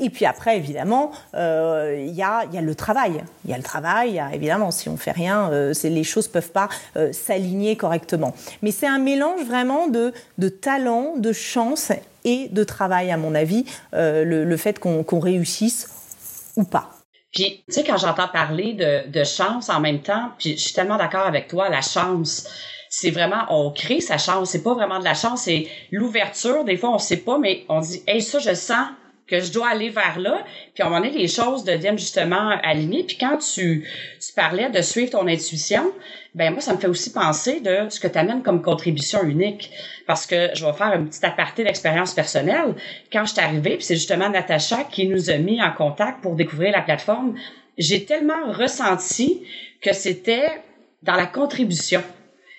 Speaker 2: Et puis après, évidemment, euh, il y, a, le travail. Il y a le travail, évidemment, si on fait rien, euh, les choses peuvent pas euh, s'aligner correctement. Mais c'est un mélange vraiment de, talent, de chance et de travail, à mon avis, le, fait qu'on qu réussisse ou pas.
Speaker 1: Puis, tu sais, quand j'entends parler de, de chance en même temps, puis je suis tellement d'accord avec toi, la chance, c'est vraiment on crée sa chance c'est pas vraiment de la chance c'est l'ouverture des fois on sait pas mais on dit hey ça je sens que je dois aller vers là. Puis à un moment donné, les choses deviennent justement alignées. Puis quand tu, tu parlais de suivre ton intuition, ben moi, ça me fait aussi penser de ce que tu comme contribution unique. Parce que je vais faire un petit aparté d'expérience personnelle. Quand je suis arrivée, puis c'est justement Natacha qui nous a mis en contact pour découvrir la plateforme, j'ai tellement ressenti que c'était dans la contribution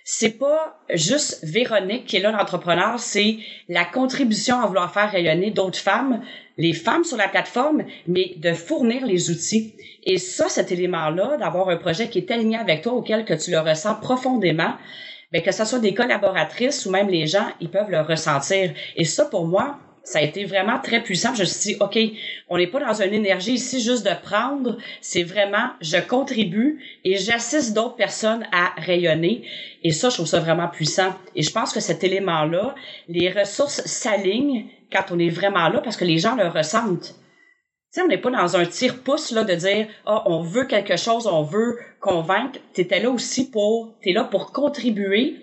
Speaker 1: c'est pas juste Véronique qui est là l'entrepreneur, c'est la contribution à vouloir faire rayonner d'autres femmes, les femmes sur la plateforme, mais de fournir les outils. Et ça, cet élément-là, d'avoir un projet qui est aligné avec toi, auquel que tu le ressens profondément, ben, que ce soit des collaboratrices ou même les gens, ils peuvent le ressentir. Et ça, pour moi, ça a été vraiment très puissant. Je me suis dit, OK, on n'est pas dans une énergie ici juste de prendre, c'est vraiment, je contribue et j'assiste d'autres personnes à rayonner. Et ça, je trouve ça vraiment puissant. Et je pense que cet élément-là, les ressources s'alignent quand on est vraiment là parce que les gens le ressentent. Tu on n'est pas dans un tire-pouce là de dire ah on veut quelque chose, on veut convaincre. T'étais là aussi pour t'es là pour contribuer,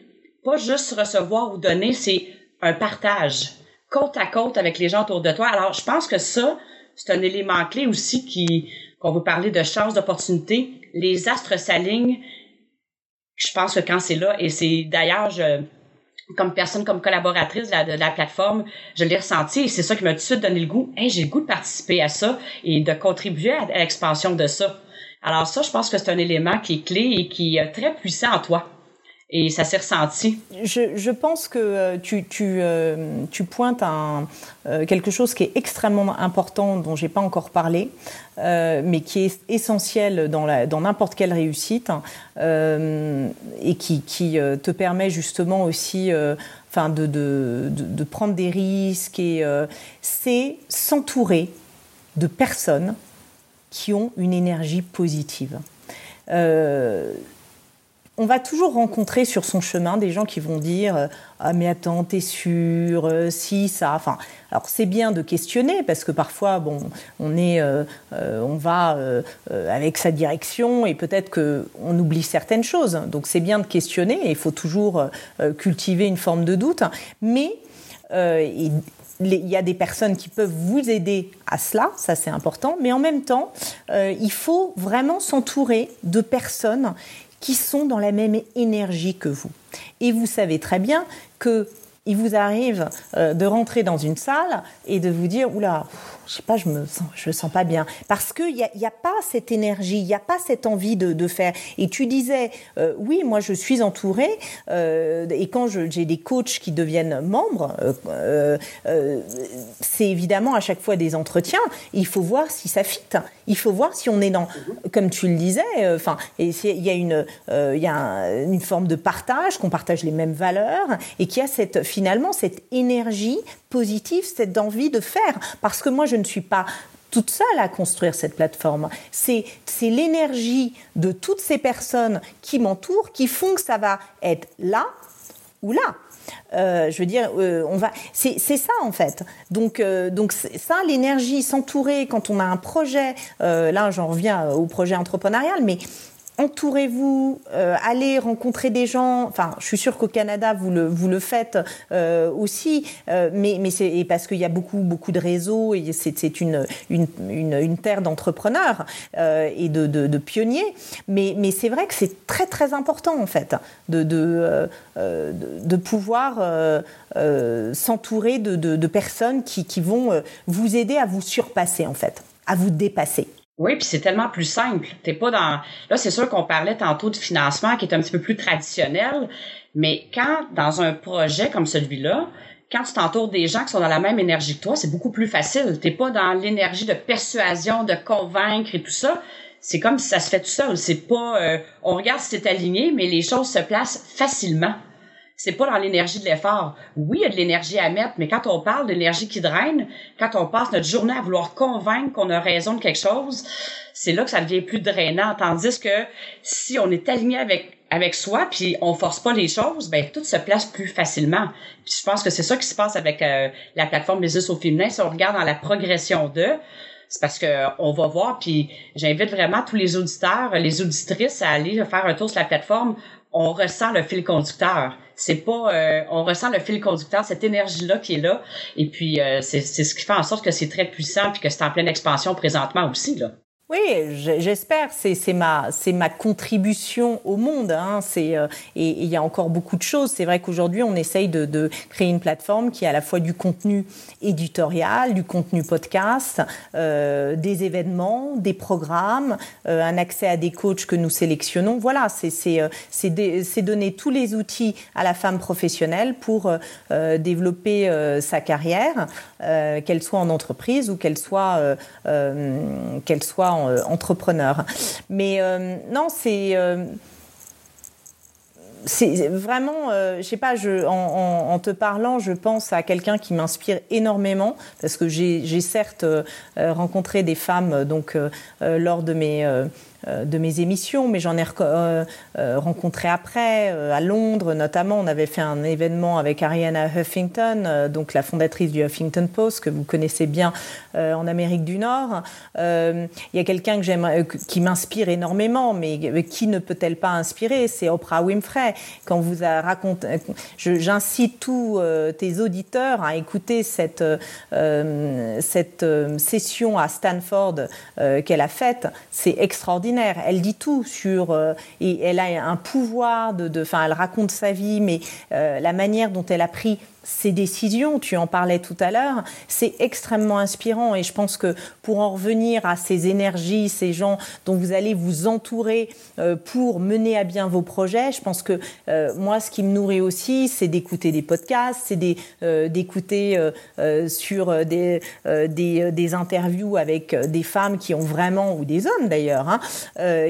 Speaker 1: pas juste recevoir ou donner, c'est un partage côte à côte avec les gens autour de toi. Alors, je pense que ça, c'est un élément clé aussi qui qu'on veut parler de chance, d'opportunité. Les astres s'alignent. Je pense que quand c'est là, et c'est d'ailleurs, je, comme personne, comme collaboratrice de la, plateforme, je l'ai ressenti et c'est ça qui m'a tout de suite donné le goût. Hey, j'ai le goût de participer à ça et de contribuer à, à l'expansion de ça. Alors ça, je pense que c'est un élément qui est clé et qui est très puissant en toi. Et ça s'est ressenti.
Speaker 2: Je, je, pense que euh, euh, tu pointes un, euh, quelque chose qui est extrêmement important, dont j'ai pas encore parlé, mais qui est essentiel dans n'importe quelle réussite et qui, te permet justement aussi enfin de, de, prendre des risques. C'est s'entourer de personnes qui ont une énergie positive. Euh, on va toujours rencontrer sur son chemin des gens qui vont dire ah mais attends t'es sûr euh, si ça. Enfin alors c'est bien de questionner parce que parfois bon on est euh, euh, on va avec sa direction et peut-être que on oublie certaines choses. Donc c'est bien de questionner et il faut toujours cultiver une forme de doute. Mais il y a des personnes qui peuvent vous aider à cela, ça c'est important, mais en même temps, il faut vraiment s'entourer de personnes qui sont dans la même énergie que vous. Et vous savez très bien que il vous arrive euh, de rentrer dans une salle et de vous dire oula, je sais pas, je me sens, je me sens pas bien parce qu'il n'y a, a pas cette énergie, il n'y a pas cette envie de, de faire. Et tu disais euh, oui, moi je suis entourée euh, et quand j'ai des coachs qui deviennent membres, euh, c'est évidemment à chaque fois des entretiens. Il faut voir si ça fit. Il faut voir si on est dans, comme tu le disais, enfin, et il y a une, y a une forme de partage, qu'on partage les mêmes valeurs et qu'il y a cette finalement cette énergie positive, cette envie de faire. Parce que moi, je ne suis pas toute seule à construire cette plateforme. C'est l'énergie de toutes ces personnes qui m'entourent qui font que ça va être là ou là. Euh, je veux dire, euh, on va. C'est ça en fait. Donc, euh, donc ça, l'énergie, s'entourer quand on a un projet. Là, j'en reviens au projet entrepreneurial, mais entourez-vous, euh, allez rencontrer des gens. Enfin, je suis sûre qu'au Canada vous le vous le faites euh, aussi, euh, mais mais c'est parce qu'il y a beaucoup beaucoup de réseaux et c'est une, une une, une terre d'entrepreneurs euh, et de, de, de pionniers. Mais mais c'est vrai que c'est très très important en fait de de euh, de, pouvoir s'entourer de, de, de personnes qui qui vont vous aider à vous surpasser en fait, à vous dépasser.
Speaker 1: Oui, puis c'est tellement plus simple. T'es pas dans. Là, c'est sûr qu'on parlait tantôt de financement qui est un petit peu plus traditionnel, mais quand dans un projet comme celui-là, quand tu t'entoures des gens qui sont dans la même énergie que toi, c'est beaucoup plus facile. T'es pas dans l'énergie de persuasion, de convaincre et tout ça. C'est comme si ça se fait tout seul. C'est pas. Euh, on regarde si c'est aligné, mais les choses se placent facilement c'est pas dans l'énergie de l'effort. Oui, il y a de l'énergie à mettre, mais quand on parle d'énergie qui draine, quand on passe notre journée à vouloir convaincre qu'on a raison de quelque chose, c'est là que ça devient plus drainant. Tandis que si on est aligné avec avec soi, puis on force pas les choses, ben tout se place plus facilement. Puis je pense que c'est ça qui se passe avec euh, la plateforme Business au féminin. Si on regarde dans la progression de, c'est parce que on va voir, puis j'invite vraiment tous les auditeurs, les auditrices à aller faire un tour sur la plateforme. On ressent le fil conducteur c'est pas euh, on ressent le fil conducteur cette énergie là qui est là et puis euh, c'est ce qui fait en sorte que c'est très puissant puis que c'est en pleine expansion présentement aussi là.
Speaker 2: Oui, j'espère. C'est ma, contribution au monde. Hein. Euh, et il y a encore beaucoup de choses. C'est vrai qu'aujourd'hui, on essaye de, créer une plateforme qui a à la fois du contenu éditorial, du contenu podcast, euh, des événements, des programmes, euh, un accès à des coachs que nous sélectionnons. Voilà, c'est donner tous les outils à la femme professionnelle pour développer sa carrière, qu'elle soit en entreprise ou qu'elle soit qu'elle soit euh, entrepreneur. Mais euh, non, c'est euh, c'est vraiment, je sais pas, je, en, te parlant, je pense à quelqu'un qui m'inspire énormément parce que j'ai certes rencontré des femmes donc lors de mes de mes émissions, mais j'en ai euh, euh, rencontré après, à Londres notamment. On avait fait un événement avec Ariana Huffington, donc la fondatrice du Huffington Post, que vous connaissez bien en Amérique du Nord. Il y a quelqu'un qui m'inspire énormément, mais qui ne peut-elle pas inspirer C'est Oprah Winfrey. Quand vous a raconté, j'incite tous tes auditeurs à écouter cette, cette session à Stanford qu'elle a faite. C'est extraordinaire elle dit tout sur euh, et elle a un pouvoir de, enfin, elle raconte sa vie, mais euh, la manière dont elle a pris ces décisions, tu en parlais tout à l'heure, c'est extrêmement inspirant et je pense que pour en revenir à ces énergies, ces gens dont vous allez vous entourer euh, pour mener à bien vos projets, je pense que euh, moi ce qui me nourrit aussi, c'est d'écouter des podcasts, c'est euh, d'écouter sur des, des, interviews avec des femmes qui ont vraiment, ou des hommes d'ailleurs, hein,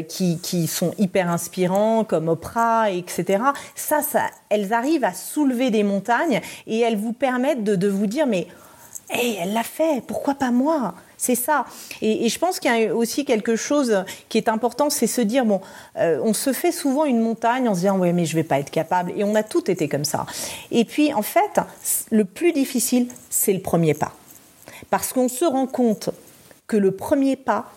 Speaker 2: qui, qui sont hyper inspirants comme Oprah, etc. Ça, ça, elles arrivent à soulever des montagnes et elles vous permettent de, vous dire mais elle l'a fait, pourquoi pas moi? C'est ça. Et, je pense qu'il y a aussi quelque chose qui est important, c'est se dire bon, euh, on se fait souvent une montagne en se disant ouais mais je vais pas être capable. Et on a tout été comme ça. Et puis en fait, le plus difficile, c'est le premier pas, parce qu'on se rend compte que le premier pas,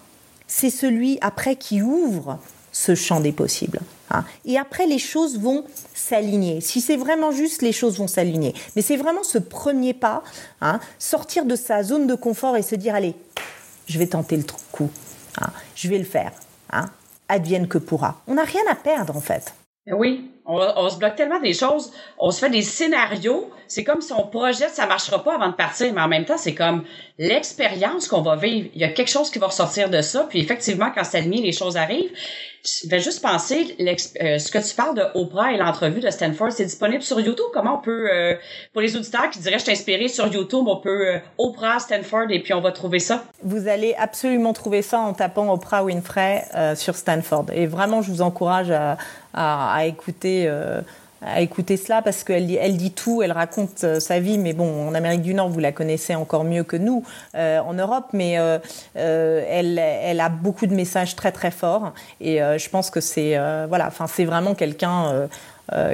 Speaker 2: c'est celui après qui ouvre ce champ des possibles. Hein. Et après, les choses vont s'aligner. Si c'est vraiment juste, les choses vont s'aligner. Mais c'est vraiment ce premier pas, hein, sortir de sa zone de confort et se dire, allez, je vais tenter le coup, hein, je vais le faire, advienne que pourra. On n'a rien à perdre en fait.
Speaker 1: Oui, on, se bloque tellement des choses, on se fait des scénarios, c'est comme si on projette, ça marchera pas avant de partir, mais en même temps, c'est comme l'expérience qu'on va vivre. Il y a quelque chose qui va ressortir de ça, puis effectivement, quand c'est mis, les choses arrivent. Je vais juste penser, euh, ce que tu parles de Oprah et l'entrevue de Stanford, c'est disponible sur YouTube. Comment on peut, euh, pour les auditeurs qui diraient je inspiré sur YouTube, on peut euh, Oprah, Stanford et puis on va trouver ça?
Speaker 2: Vous allez absolument trouver ça en tapant Oprah Winfrey sur Stanford. Et vraiment, je vous encourage à, à écouter à écouter cela parce qu'elle elle dit tout, elle raconte euh, sa vie, mais bon, en Amérique du Nord, vous la connaissez encore mieux que nous euh, en Europe, mais euh, elle, elle a beaucoup de messages très très forts et je pense que c'est voilà, enfin c'est vraiment quelqu'un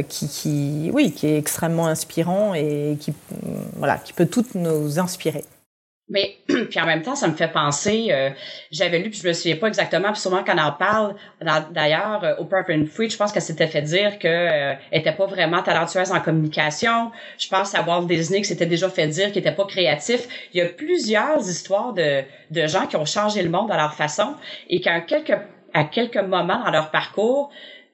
Speaker 2: qui, qui, oui, qui est extrêmement inspirant et qui voilà, qui peut toutes nous inspirer.
Speaker 1: Mais <clears throat> puis en même temps, ça me fait penser, euh, j'avais lu, puis je me souviens pas exactement, puis souvent quand on en parle, d'ailleurs, euh, Oprah Winfrey, je pense qu'elle s'était fait dire qu'elle euh, était pas vraiment talentueuse en communication. Je pense à Walt Disney que c'était déjà fait dire qu'il était pas créatif. Il y a plusieurs histoires de, de gens qui ont changé le monde à leur façon et qu'à quelques, à quelques moments dans leur parcours,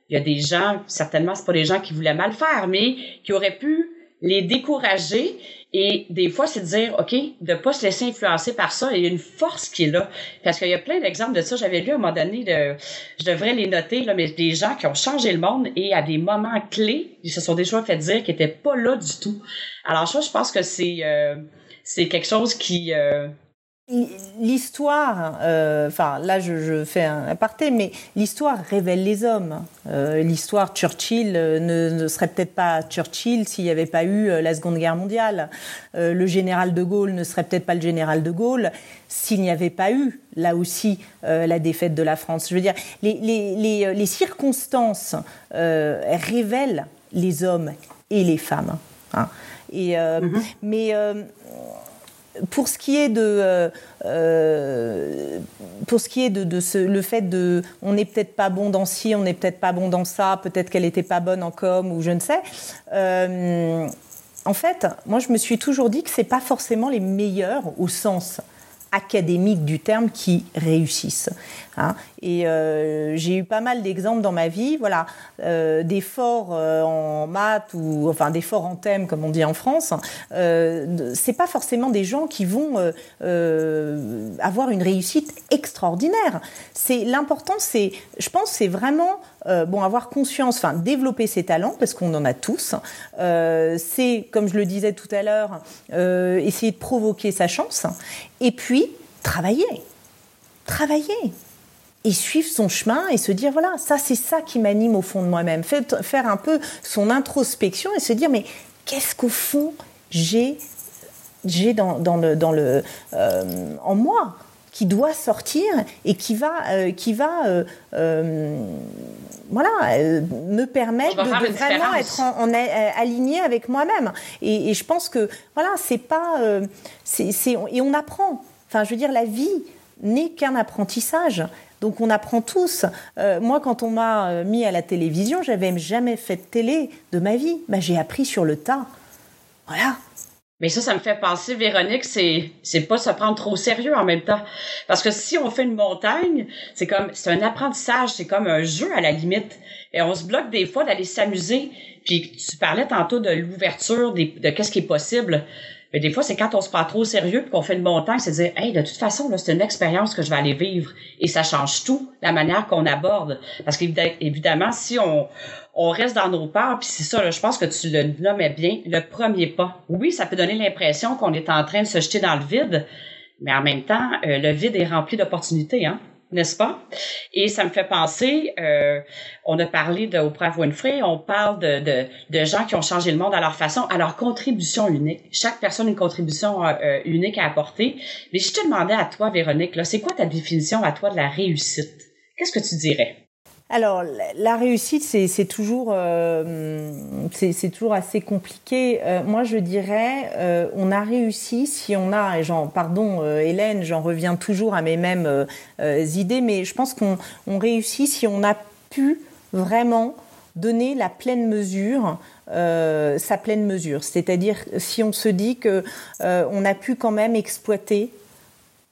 Speaker 1: il y a des gens, certainement c'est pas des gens qui voulaient mal faire, mais qui auraient pu les décourager et des fois, c'est de dire, OK, de pas se laisser influencer par ça. Il y a une force qui est là. Parce qu'il y a plein d'exemples de ça. J'avais lu à un moment donné, de, je devrais les noter, là, mais des gens qui ont changé le monde et à des moments clés, ils se sont déjà fait dire qu'ils étaient pas là du tout. Alors ça, je pense que c'est euh, c'est quelque chose qui... Euh,
Speaker 2: L'histoire, euh, enfin là je, je, fais un aparté, mais l'histoire révèle les hommes. Euh, l'histoire Churchill euh, ne, ne, serait peut-être pas Churchill s'il n'y avait pas eu la Seconde Guerre mondiale. le général de Gaulle ne serait peut-être pas le général de Gaulle s'il n'y avait pas eu là aussi la défaite de la France. Je veux dire, les, les, les, les circonstances révèlent les hommes et les femmes. Hein. Et, mm-hmm. Mais pour ce qui est de euh, euh, pour ce qui est de, le fait de on n'est peut-être pas bon dans ci on n'est peut-être pas bon dans ça peut-être qu'elle n'était pas bonne en com ou je ne sais. Euh, en fait moi je me suis toujours dit que c'est pas forcément les meilleurs au sens académique du terme qui réussissent. Hein. Et euh, j'ai eu pas mal d'exemples dans ma vie, voilà, euh, des forts euh, en maths ou enfin des forts en thème comme on dit en France. C'est pas forcément des gens qui vont avoir une réussite extraordinaire. C'est l'important, c'est, je pense, c'est vraiment bon avoir conscience, enfin développer ses talents parce qu'on en a tous. c'est comme je le disais tout à l'heure, essayer de provoquer sa chance et puis travailler, travailler. Et suivre son chemin et se dire voilà ça c'est ça qui m'anime au fond de moi-même. Faire un peu son introspection et se dire mais qu'est-ce qu'au fond j'ai j'ai dans, le dans le euh, en moi? Qui doit sortir et qui va euh, qui va euh, voilà me permettre de, vraiment être en, aligné avec moi-même et, et, je pense que voilà c'est pas c'est et on apprend enfin je veux dire la vie n'est qu'un apprentissage donc on apprend tous. Euh, moi, quand on m'a euh, mis à la télévision, j'avais jamais fait de télé de ma vie. Bah, j'ai appris sur le tas. Voilà.
Speaker 1: Mais ça, ça me fait penser, Véronique, c'est c'est pas se prendre trop sérieux en même temps. Parce que si on fait une montagne, c'est comme c'est un apprentissage, c'est comme un jeu à la limite. Et on se bloque des fois d'aller s'amuser. Puis tu parlais tantôt de l'ouverture, de qu'est-ce qui est possible. Mais des fois, c'est quand on se prend trop sérieux puis qu'on fait une montagne, c'est de dire, hey, de toute façon, là, c'est une expérience que je vais aller vivre. Et ça change tout, la manière qu'on aborde. Parce qu'évidemment, si on, on reste dans nos peurs, puis c'est ça, je pense que tu le nommais bien, le premier pas. Oui, ça peut donner l'impression qu'on est en train de se jeter dans le vide, mais en même temps, euh, le vide est rempli d'opportunités, hein n'est-ce pas? Et ça me fait penser, euh, on a parlé de Winfrey, on parle de, de, de, gens qui ont changé le monde à leur façon, à leur contribution unique. Chaque personne a une contribution euh, unique à apporter. Mais je te demandais à toi, Véronique, là, c'est quoi ta définition à toi de la réussite? Qu'est-ce que tu dirais?
Speaker 2: Alors, la réussite, c'est toujours, euh, c'est toujours assez compliqué. Euh, moi, je dirais, euh, on a réussi si on a, et pardon, Hélène, j'en reviens toujours à mes mêmes idées, mais je pense qu'on on réussit si on a pu vraiment donner la pleine mesure, sa pleine mesure. C'est-à-dire si on se dit que on a pu quand même exploiter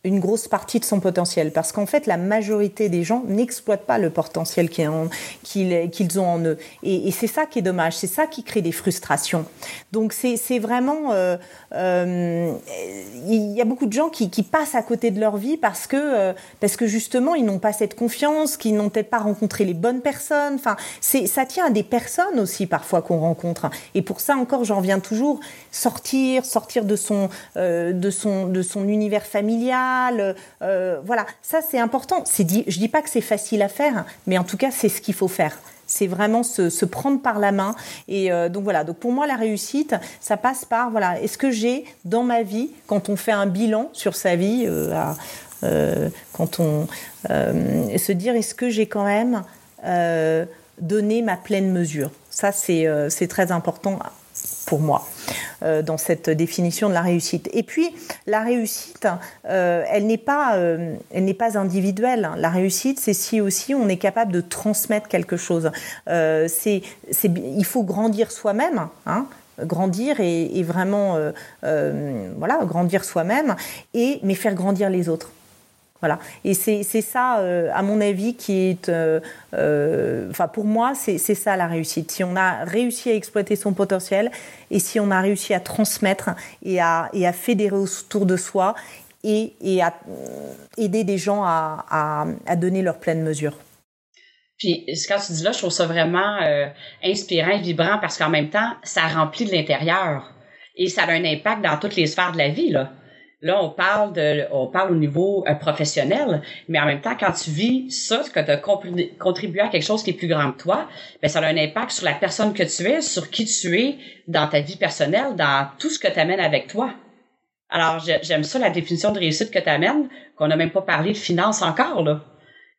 Speaker 2: une grosse partie de son potentiel. Parce qu'en fait, la majorité des gens n'exploitent pas le potentiel qu'ils ont en eux. Et, c'est ça qui est dommage, c'est ça qui crée des frustrations. Donc c'est vraiment... Euh, euh, il y a beaucoup de gens qui, passent à côté de leur vie parce que, euh, parce que justement, ils n'ont pas cette confiance, qu'ils n'ont peut-être pas rencontré les bonnes personnes. Enfin, ça tient à des personnes aussi parfois qu'on rencontre. Et pour ça encore, j'en viens toujours, sortir, sortir de son, de son, de son univers familial euh, voilà, ça c'est important. C'est dit, je dis pas que c'est facile à faire, mais en tout cas c'est ce qu'il faut faire. C'est vraiment se, prendre par la main. Et euh, donc voilà. Donc pour moi la réussite, ça passe par voilà. Est-ce que j'ai dans ma vie, quand on fait un bilan sur sa vie, euh, quand on se dire est-ce que j'ai quand même donné ma pleine mesure? Ça c'est très important pour moi euh, dans cette définition de la réussite. Et puis la réussite, euh, elle n'est pas, euh, elle n'est pas individuelle. La réussite, c'est si aussi on est capable de transmettre quelque chose. c'est, c'est, il faut grandir soi-même. Hein, grandir et, et vraiment voilà grandir soi-même et mais faire grandir les autres voilà. Et c'est ça, euh, à mon avis, qui est, euh, euh, enfin pour moi, c'est ça la réussite. Si on a réussi à exploiter son potentiel et si on a réussi à transmettre et à, et à fédérer autour de soi et, et à aider des gens à, à, donner leur pleine mesure.
Speaker 1: Puis, quand tu dis là, je trouve ça vraiment inspirant et vibrant parce qu'en même temps, ça remplit de l'intérieur et ça a un impact dans toutes les sphères de la vie, là. Là, on parle de, on parle au niveau euh, professionnel, mais en même temps, quand tu vis ça, que tu as contribué à quelque chose qui est plus grand que toi, ben ça a un impact sur la personne que tu es, sur qui tu es dans ta vie personnelle, dans tout ce que tu amènes avec toi. Alors, j'aime ça, la définition de réussite que tu amènes, qu'on n'a même pas parlé de finance encore, là.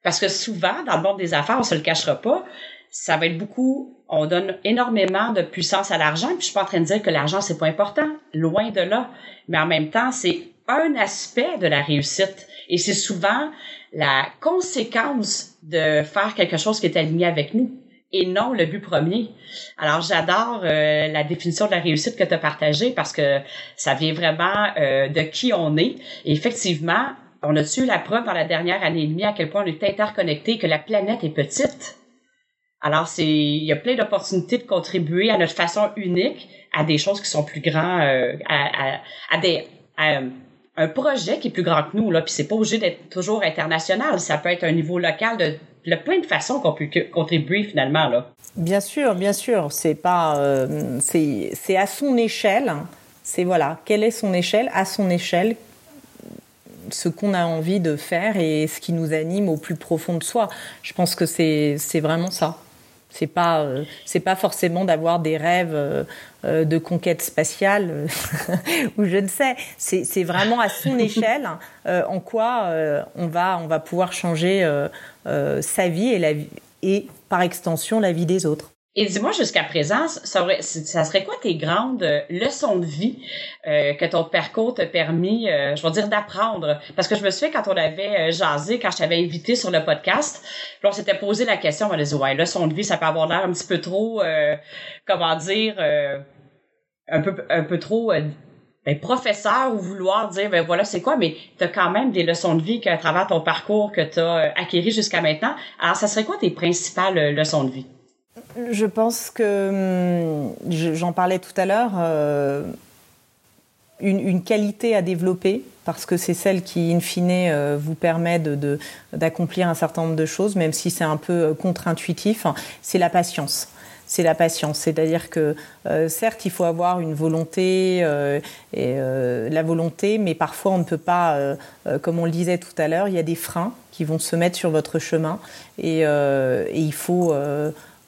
Speaker 1: Parce que souvent, dans le monde des affaires, on se le cachera pas, ça va être beaucoup, on donne énormément de puissance à l'argent, puis je suis pas en train de dire que l'argent c'est pas important, loin de là, mais en même temps, c'est un aspect de la réussite et c'est souvent la conséquence de faire quelque chose qui est aligné avec nous et non le but premier. Alors j'adore euh, la définition de la réussite que tu as partagée parce que ça vient vraiment euh, de qui on est. Et effectivement, on a eu la preuve dans la dernière année et demie à quel point on est interconnecté, que la planète est petite? Alors, c'est, il y a plein d'opportunités de contribuer à notre façon unique à des choses qui sont plus grands, euh, à, à, des, à un projet qui est plus grand que nous là. Puis c'est pas obligé d'être toujours international. Ça peut être un niveau local de, de plein de façons qu'on peut contribuer finalement là.
Speaker 2: Bien sûr, bien sûr. C'est pas, euh, c'est, à son échelle. C'est voilà, quelle est son échelle? À son échelle ce qu'on a envie de faire et ce qui nous anime au plus profond de soi. Je pense que c'est vraiment ça. C'est pas euh, c'est pas forcément d'avoir des rêves euh, euh, de conquête spatiale <laughs> ou je ne sais. C'est c'est vraiment à son <laughs> échelle en quoi on va on va pouvoir changer sa vie et la et par extension la vie des autres.
Speaker 1: Et dis-moi jusqu'à présent, ça, ça, serait quoi tes grandes euh, leçons de vie euh, que ton parcours t'a permis, euh, je veux dire, d'apprendre? Parce que je me souviens quand on avait jasé, quand je t'avais invité sur le podcast, puis on s'était posé la question, on a dit, ouais, leçon de vie, ça peut avoir l'air un petit peu trop, comment dire, un peu un peu trop ben, professeur ou vouloir dire ben voilà c'est quoi mais tu as quand même des leçons de vie qu'à travers ton parcours que tu as acquéri jusqu'à maintenant. Alors ça serait quoi tes principales leçons de vie?
Speaker 2: Je pense que hum, j'en parlais tout à l'heure une, qualité à développer parce que c'est celle qui, in fine, euh, vous permet d'accomplir un certain nombre de choses, même si c'est un peu euh, contre-intuitif, c'est la patience. C'est la patience, c'est-à-dire que euh, certes, il faut avoir une volonté, et, la volonté, mais parfois on ne peut pas, comme on le disait tout à l'heure, il y a des freins qui vont se mettre sur votre chemin, et il faut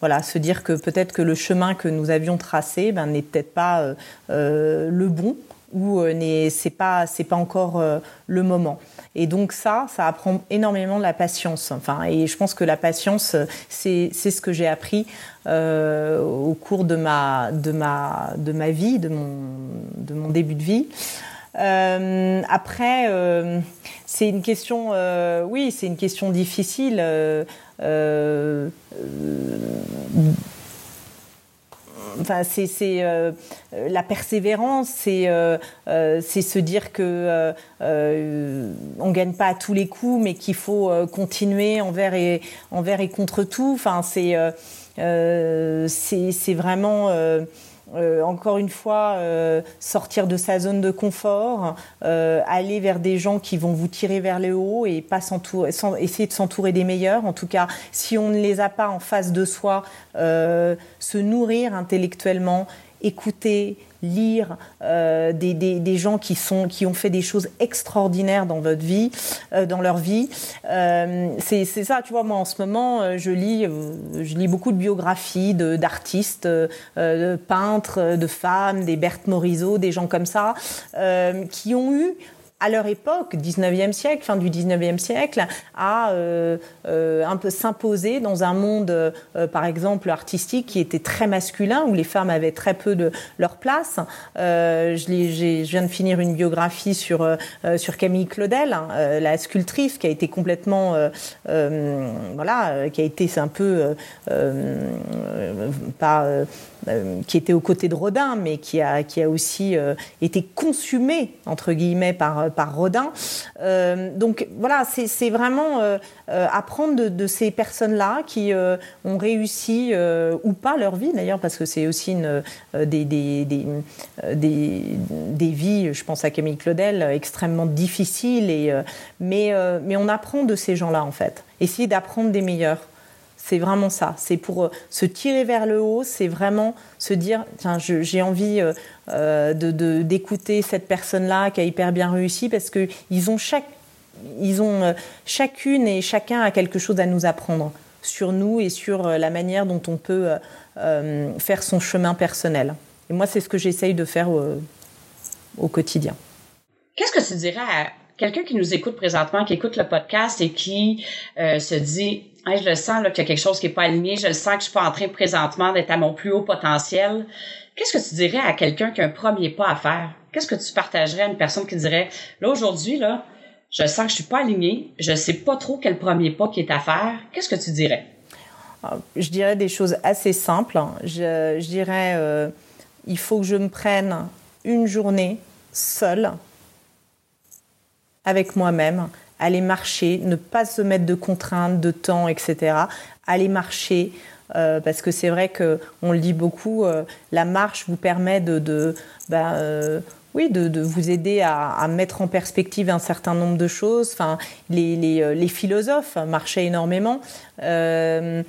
Speaker 2: voilà, se dire que peut-être que le chemin que nous avions tracé ben, n'est peut-être pas le bon où euh, c'est pas c'est pas encore euh, le moment. Et donc ça, ça apprend énormément de la patience. Enfin, et je pense que la patience, c'est c'est ce que j'ai appris euh, au cours de ma de ma de ma vie, de mon de mon début de vie. Euh, après, euh, c'est une question, euh, oui, c'est une question difficile. enfin, c'est la persévérance, c'est c'est se dire que on gagne pas à tous les coups, mais qu'il faut continuer envers et envers et contre tout. Enfin, c'est c'est vraiment euh, encore une fois, euh, sortir de sa zone de confort, euh, aller vers des gens qui vont vous tirer vers le haut et pas essayer de s'entourer des meilleurs. En tout cas, si on ne les a pas en face de soi, se nourrir intellectuellement, écouter, lire euh, des, des, gens qui, sont, qui ont fait des choses extraordinaires dans votre vie, euh, dans leur vie. Euh, c'est ça, tu vois, moi en ce moment, je lis, je lis beaucoup de biographies d'artistes, de, peintres, de femmes, des Berthe Morisot, des gens comme ça, qui ont eu à leur époque, 19e siècle, fin du 19e siècle, à euh, euh, un peu s'imposer dans un monde, euh, par exemple, artistique qui était très masculin, où les femmes avaient très peu de leur place. Je, viens de finir une biographie sur, sur Camille Claudel, hein, la sculptrice, qui a été complètement, voilà, qui a été un peu pas euh, qui était aux côtés de Rodin, mais qui a, qui a aussi euh, été consumé, entre guillemets, par, par Rodin. Euh, donc voilà, c'est vraiment apprendre de, ces personnes-là qui ont réussi, ou pas leur vie d'ailleurs, parce que c'est aussi une, des, des, des, des, des, vies, je pense à Camille Claudel, extrêmement difficiles, et, mais, mais on apprend de ces gens-là en fait. Essayer d'apprendre des meilleurs. C'est vraiment ça. C'est pour euh, se tirer vers le haut. C'est vraiment se dire, tiens, j'ai envie euh, euh d'écouter cette personne-là qui a hyper bien réussi parce que ils ont chaque, ont chacune et chacun a quelque chose à nous apprendre sur nous et sur la manière dont on peut faire son chemin personnel. Et moi, c'est ce que j'essaye de faire au, au quotidien.
Speaker 1: Qu'est-ce que tu dirais à quelqu'un qui nous écoute présentement, qui écoute le podcast et qui se dit je le sens qu'il y a quelque chose qui n'est pas aligné, je le sens que je suis pas en train présentement d'être à mon plus haut potentiel. Qu'est-ce que tu dirais à quelqu'un qui a un premier pas à faire? Qu'est-ce que tu partagerais à une personne qui dirait, là, aujourd'hui, là, je sens que je suis pas aligné, je sais pas trop quel premier pas qui est à faire. Qu'est-ce que tu dirais?
Speaker 2: Ah, je dirais des choses assez simples. Je, je dirais, euh, il faut que je me prenne une journée seule avec moi-même aller marcher, ne pas se mettre de contraintes, de temps, etc. Aller marcher, euh, parce que c'est vrai que on le dit beaucoup, euh, la marche vous permet de, ben, euh, oui, de, vous aider à, mettre en perspective un certain nombre de choses. Enfin, les, les, philosophes marchaient énormément. Euh,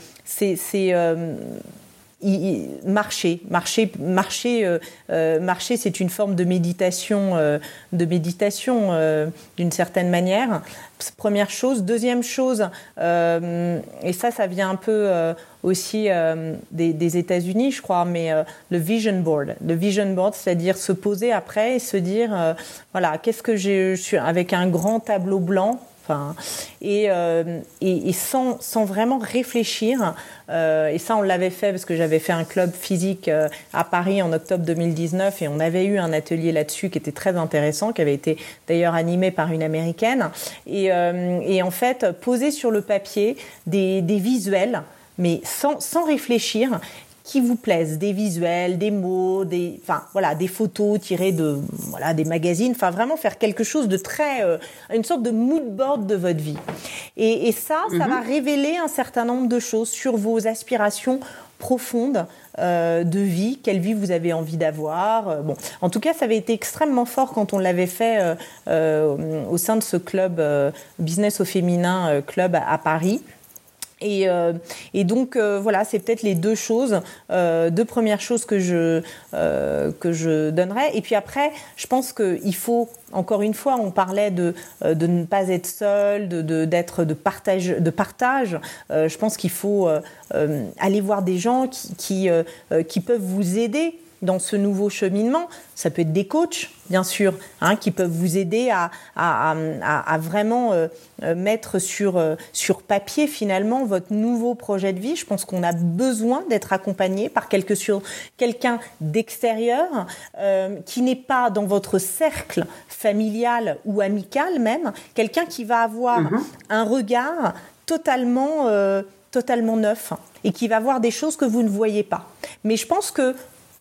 Speaker 2: marcher, marcher, marcher, euh, euh, marcher, c'est une forme de méditation, euh, de méditation d'une certaine manière. Première chose. Deuxième chose, et ça, ça vient un peu aussi des, des États-Unis, je crois, mais le vision board. Le vision board, c'est-à-dire se poser après et se dire, voilà, qu'est-ce que j'ai, je suis avec un grand tableau blanc Et, euh, sans, vraiment réfléchir, euh, et ça on l'avait fait parce que j'avais fait un club physique euh, à Paris en octobre 2019 et on avait eu un atelier là-dessus qui était très intéressant, qui avait été d'ailleurs animé par une américaine. Et, en fait, poser sur le papier des, visuels, mais sans réfléchir, qui vous plaisent, des visuels, des mots, des, enfin voilà, des photos tirées de voilà des magazines, enfin vraiment faire quelque chose de très, euh, une sorte de mood board de votre vie. Et, ça, ça va mhm. révéler un certain nombre de choses sur vos aspirations profondes euh, de vie, quelle vie vous avez envie d'avoir. Euh, bon, en tout cas, ça avait été extrêmement fort quand on l'avait fait au sein de ce club business au féminin club à Paris. Et, euh, et, donc euh, voilà, c'est peut-être les deux choses, euh, deux premières choses que je que je donnerais. Et puis après, je pense qu'il faut encore une fois, on parlait de de ne pas être seul, de d'être de, partage de partage. je pense qu'il faut aller voir des gens qui qui, qui peuvent vous aider dans ce nouveau cheminement. Ça peut être des coachs, bien sûr, hein, qui peuvent vous aider à, à, à, à vraiment euh, euh, mettre sur, euh, sur papier finalement votre nouveau projet de vie. Je pense qu'on a besoin d'être accompagné par quelque quelqu'un d'extérieur euh, qui n'est pas dans votre cercle familial ou amical même, quelqu'un qui va avoir mm-hmm. un regard totalement, totalement neuf et qui va voir des choses que vous ne voyez pas. Mais je pense que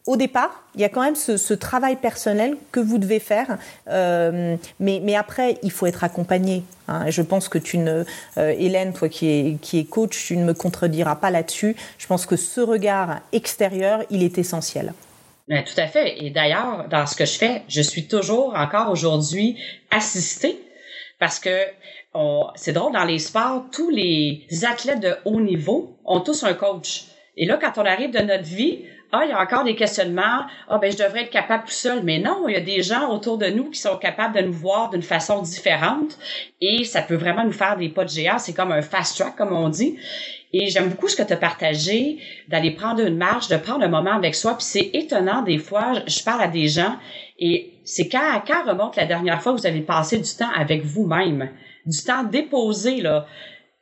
Speaker 2: au départ, il y a quand même ce, travail personnel que vous devez faire, euh, mais, mais, après, il faut être accompagné. Hein. Je pense que tu ne, euh, Hélène, toi qui es, qui est coach, tu ne me contrediras pas là-dessus. Je pense que ce regard extérieur, il est essentiel.
Speaker 1: Ben, tout à fait. Et d'ailleurs, dans ce que je fais, je suis toujours, encore aujourd'hui, assistée parce que c'est drôle, dans les sports, tous les athlètes de haut niveau ont tous un coach. Et là, quand on arrive de notre vie, ah, il y a encore des questionnements, ah, ben, je devrais être capable tout seul. Mais non, il y a des gens autour de nous qui sont capables de nous voir d'une façon différente et ça peut vraiment nous faire des pas de géant. C'est comme un fast track, comme on dit. Et j'aime beaucoup ce que tu as partagé, d'aller prendre une marche, de prendre un moment avec soi. Puis c'est étonnant, des fois, je parle à des gens et c'est quand, quand remonte la dernière fois que vous avez passé du temps avec vous-même, du temps déposé, là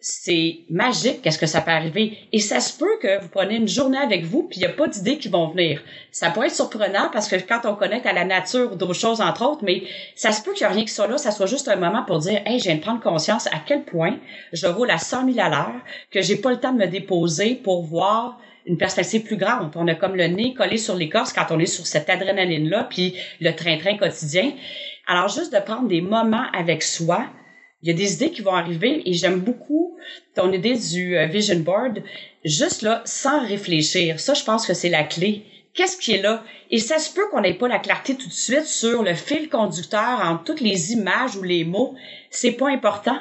Speaker 1: c'est magique qu'est-ce que ça peut arriver. Et ça se peut que vous prenez une journée avec vous, puis il n'y a pas d'idées qui vont venir. Ça peut être surprenant parce que quand on connecte à la nature ou d'autres choses, entre autres, mais ça se peut qu'il n'y ait rien qui soit là, ça soit juste un moment pour dire, hey, je viens de prendre conscience à quel point je roule à 100 000 à l'heure, que j'ai pas le temps de me déposer pour voir une perspective plus grande. On a comme le nez collé sur l'écorce quand on est sur cette adrénaline-là, puis le train-train quotidien. Alors, juste de prendre des moments avec soi, il y a des idées qui vont arriver et j'aime beaucoup ton idée du euh, vision board, juste là, sans réfléchir. Ça, je pense que c'est la clé. Qu'est-ce qui est là? Et ça se peut qu'on n'ait pas la clarté tout de suite sur le fil conducteur entre toutes les images ou les mots. C'est pas important,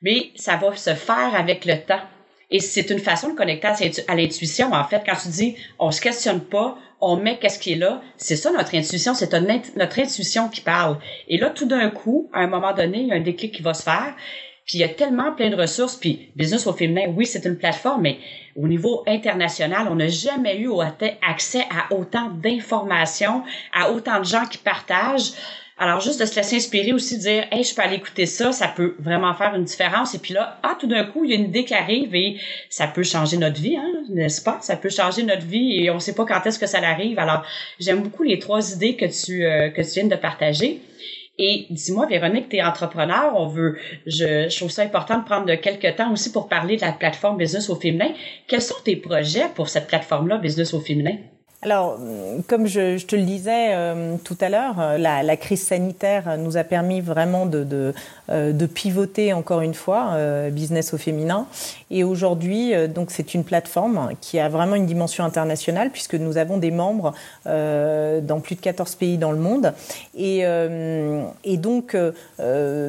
Speaker 1: mais ça va se faire avec le temps. Et c'est une façon de connecter à l'intuition, en fait. Quand tu dis, on se questionne pas, on met qu'est-ce qui est là, c'est ça notre intuition, c'est notre intuition qui parle. Et là, tout d'un coup, à un moment donné, il y a un déclic qui va se faire. Puis il y a tellement plein de ressources. Puis Business au féminin, oui, c'est une plateforme, mais au niveau international, on n'a jamais eu accès à autant d'informations, à autant de gens qui partagent. Alors, juste de se laisser inspirer aussi, de dire, hey, je peux aller écouter ça, ça peut vraiment faire une différence. Et puis là, ah, tout d'un coup, il y a une idée qui arrive et ça peut changer notre vie, hein, n'est-ce pas? Ça peut changer notre vie et on sait pas quand est-ce que ça arrive. Alors, j'aime beaucoup les trois idées que tu, euh, que tu viens de partager. Et dis-moi, Véronique, tu es entrepreneur, on veut, je, je, trouve ça important de prendre quelques temps aussi pour parler de la plateforme Business au féminin. Quels sont tes projets pour cette plateforme-là, Business au féminin?
Speaker 2: Alors, comme je, je, te le disais euh, tout à l'heure, euh, la, la, crise sanitaire nous a permis vraiment de, de, euh, de pivoter encore une fois euh, business au féminin. Et aujourd'hui, euh, donc c'est une plateforme qui a vraiment une dimension internationale puisque nous avons des membres dans plus de 14 pays dans le monde. Et, et donc,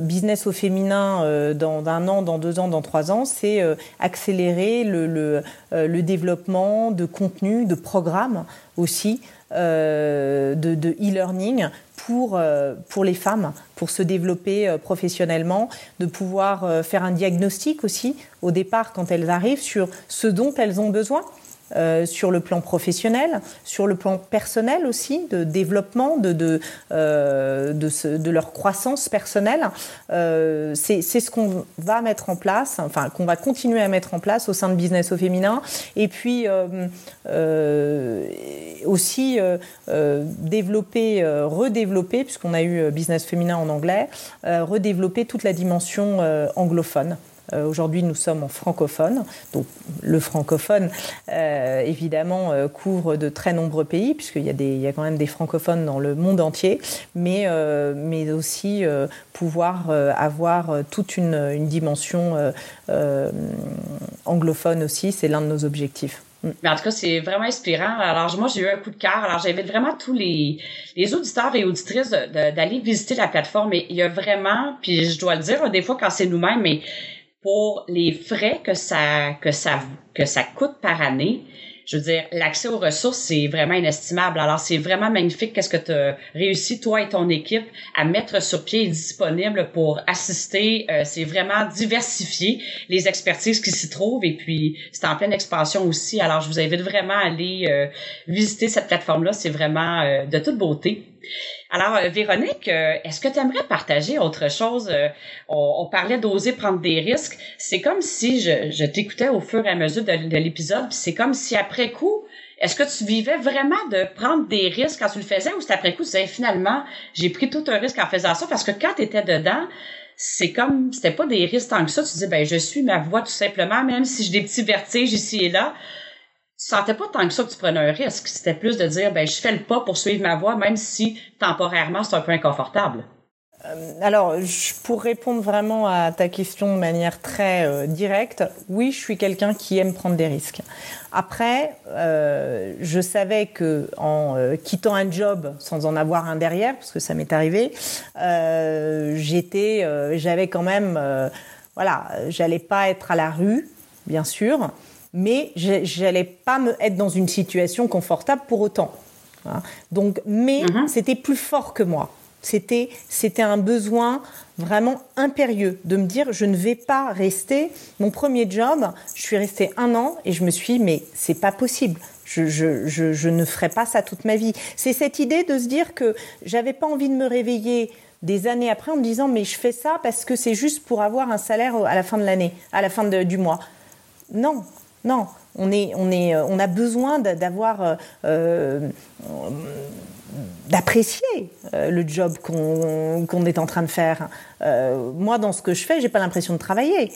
Speaker 2: business au féminin dans un an, dans deux ans, dans trois ans, c'est accélérer le, le, le développement de contenu, de programmes aussi euh, de e-learning pour, euh, pour les femmes, pour se développer euh, professionnellement, de pouvoir faire un diagnostic aussi au départ quand elles arrivent sur ce dont elles ont besoin. Euh, sur le plan professionnel, sur le plan personnel aussi, de développement, de, de, euh, de, leur croissance personnelle. Euh, c'est ce qu'on va mettre en place, enfin qu'on va continuer à mettre en place au sein de Business au féminin. Et puis aussi développer, redévelopper, puisqu'on a eu Business féminin en anglais, redévelopper toute la dimension anglophone Euh, aujourd'hui, nous sommes en francophone. Donc, le francophone, euh, évidemment, euh, couvre de très nombreux pays, puisqu'il y, a quand même des francophones dans le monde entier, mais, mais aussi pouvoir avoir toute une, dimension anglophone aussi, c'est l'un de nos objectifs.
Speaker 1: Mais en tout cas, c'est vraiment inspirant. Alors, moi, j'ai eu un coup de cœur. Alors, j'invite vraiment tous les, les auditeurs et auditrices d'aller visiter la plateforme. Et il y a vraiment, puis je dois le dire, des fois, quand c'est nous-mêmes, mais pour les frais que ça, que ça, que ça coûte par année, je veux dire, l'accès aux ressources, c'est vraiment inestimable. Alors, c'est vraiment magnifique qu'est-ce que tu as réussi, toi et ton équipe, à mettre sur pied et disponible pour assister. Euh, c'est vraiment diversifier les expertises qui s'y trouvent et puis c'est en pleine expansion aussi. Alors, je vous invite vraiment à aller euh, visiter cette plateforme-là. C'est vraiment euh, de toute beauté. Alors, euh, Véronique, euh, est-ce que tu aimerais partager autre chose? Euh, on, parlait d'oser prendre des risques. C'est comme si je, t'écoutais au fur et à mesure de, l'épisode, c'est comme si après coup, est-ce que tu vivais vraiment de prendre des risques quand tu le faisais ou c'est après coup, tu disais finalement, j'ai pris tout un risque en faisant ça? Parce que quand tu étais dedans, c'est comme, c'était pas des risques tant que ça. Tu dis, ben, je suis ma voix tout simplement, même si j'ai des petits vertiges ici et là sentais pas tant que ça que tu prenais un risque. C'était plus de dire, ben, je fais le pas pour suivre ma voie, même si temporairement c'est un peu inconfortable.
Speaker 2: Euh, alors, pour répondre vraiment à ta question de manière très euh, directe, oui, je suis quelqu'un qui aime prendre des risques. Après, euh, je savais que en quittant un job sans en avoir un derrière, parce que ça m'est arrivé, j'étais, j'avais quand même, voilà, j'allais pas être à la rue, bien sûr, mais j'allais pas me être dans une situation confortable pour autant. Hein. Donc, mais mhm. c'était plus fort que moi. C'était c'était un besoin vraiment impérieux de me dire je ne vais pas rester. Mon premier job, je suis restée un an et je me suis dit, mais c'est pas possible. Je, je, je, je, ne ferai pas ça toute ma vie. C'est cette idée de se dire que j'avais pas envie de me réveiller des années après en me disant mais je fais ça parce que c'est juste pour avoir un salaire à la fin de l'année, à la fin du mois. Non, non, euh, on a besoin d'avoir euh, euh, d'apprécier le job qu'on est en train de faire. moi, dans ce que je fais, j'ai pas l'impression de travailler.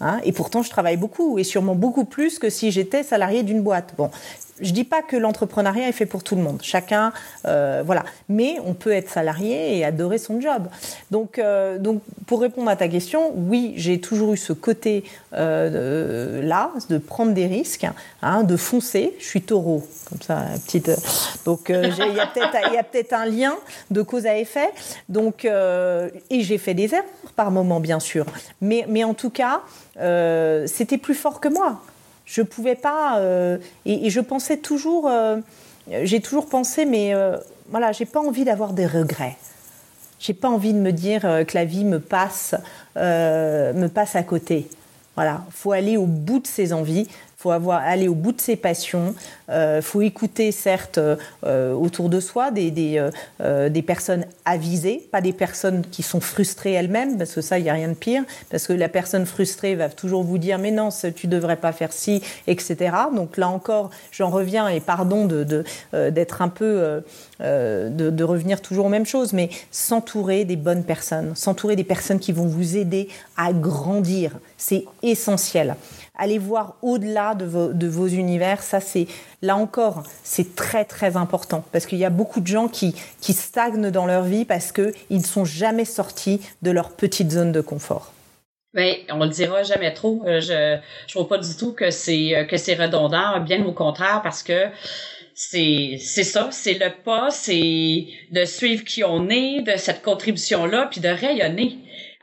Speaker 2: Hein, et pourtant, je travaille beaucoup, et sûrement beaucoup plus que si j'étais salarié d'une boîte. Bon, je dis pas que l'entrepreneuriat est fait pour tout le monde. Chacun, euh, voilà. Mais on peut être salarié et adorer son job. Donc, euh, donc pour répondre à ta question, oui, j'ai toujours eu ce côté euh, là de prendre des risques, hein, de foncer. Je suis taureau, comme ça, petite. Donc, il y a peut-être, il y a peut-être un lien de cause à effet. Donc, et j'ai fait des erreurs par moment, bien sûr. Mais, mais en tout cas, c'était plus fort que moi. Je pouvais pas, euh, et, je pensais toujours, euh, j'ai toujours pensé, mais euh, voilà, j'ai pas envie d'avoir des regrets. J'ai pas envie de me dire que la vie me passe, me passe à côté. Voilà, faut aller au bout de ses envies, faut avoir aller au bout de ses passions. Euh, faut écouter certes euh, autour de soi des euh, des, personnes avisées, pas des personnes qui sont frustrées elles-mêmes, parce que ça il y a rien de pire, parce que la personne frustrée va toujours vous dire mais non tu devrais pas faire ci, etc. Donc là encore j'en reviens et pardon de d'être un peu de revenir toujours aux mêmes choses, mais s'entourer des bonnes personnes, s'entourer des personnes qui vont vous aider à grandir, c'est essentiel aller voir au-delà de vos, univers, ça c'est là encore, c'est très très important parce qu'il y a beaucoup de gens qui, qui stagnent dans leur vie parce qu'ils ne sont jamais sortis de leur petite zone de confort.
Speaker 1: Ben, on le dira jamais trop. Euh, je je vois pas du tout que c'est euh, que c'est redondant, bien au contraire parce que c'est c'est ça, c'est le pas, c'est de suivre qui on est, de cette contribution là, puis de rayonner.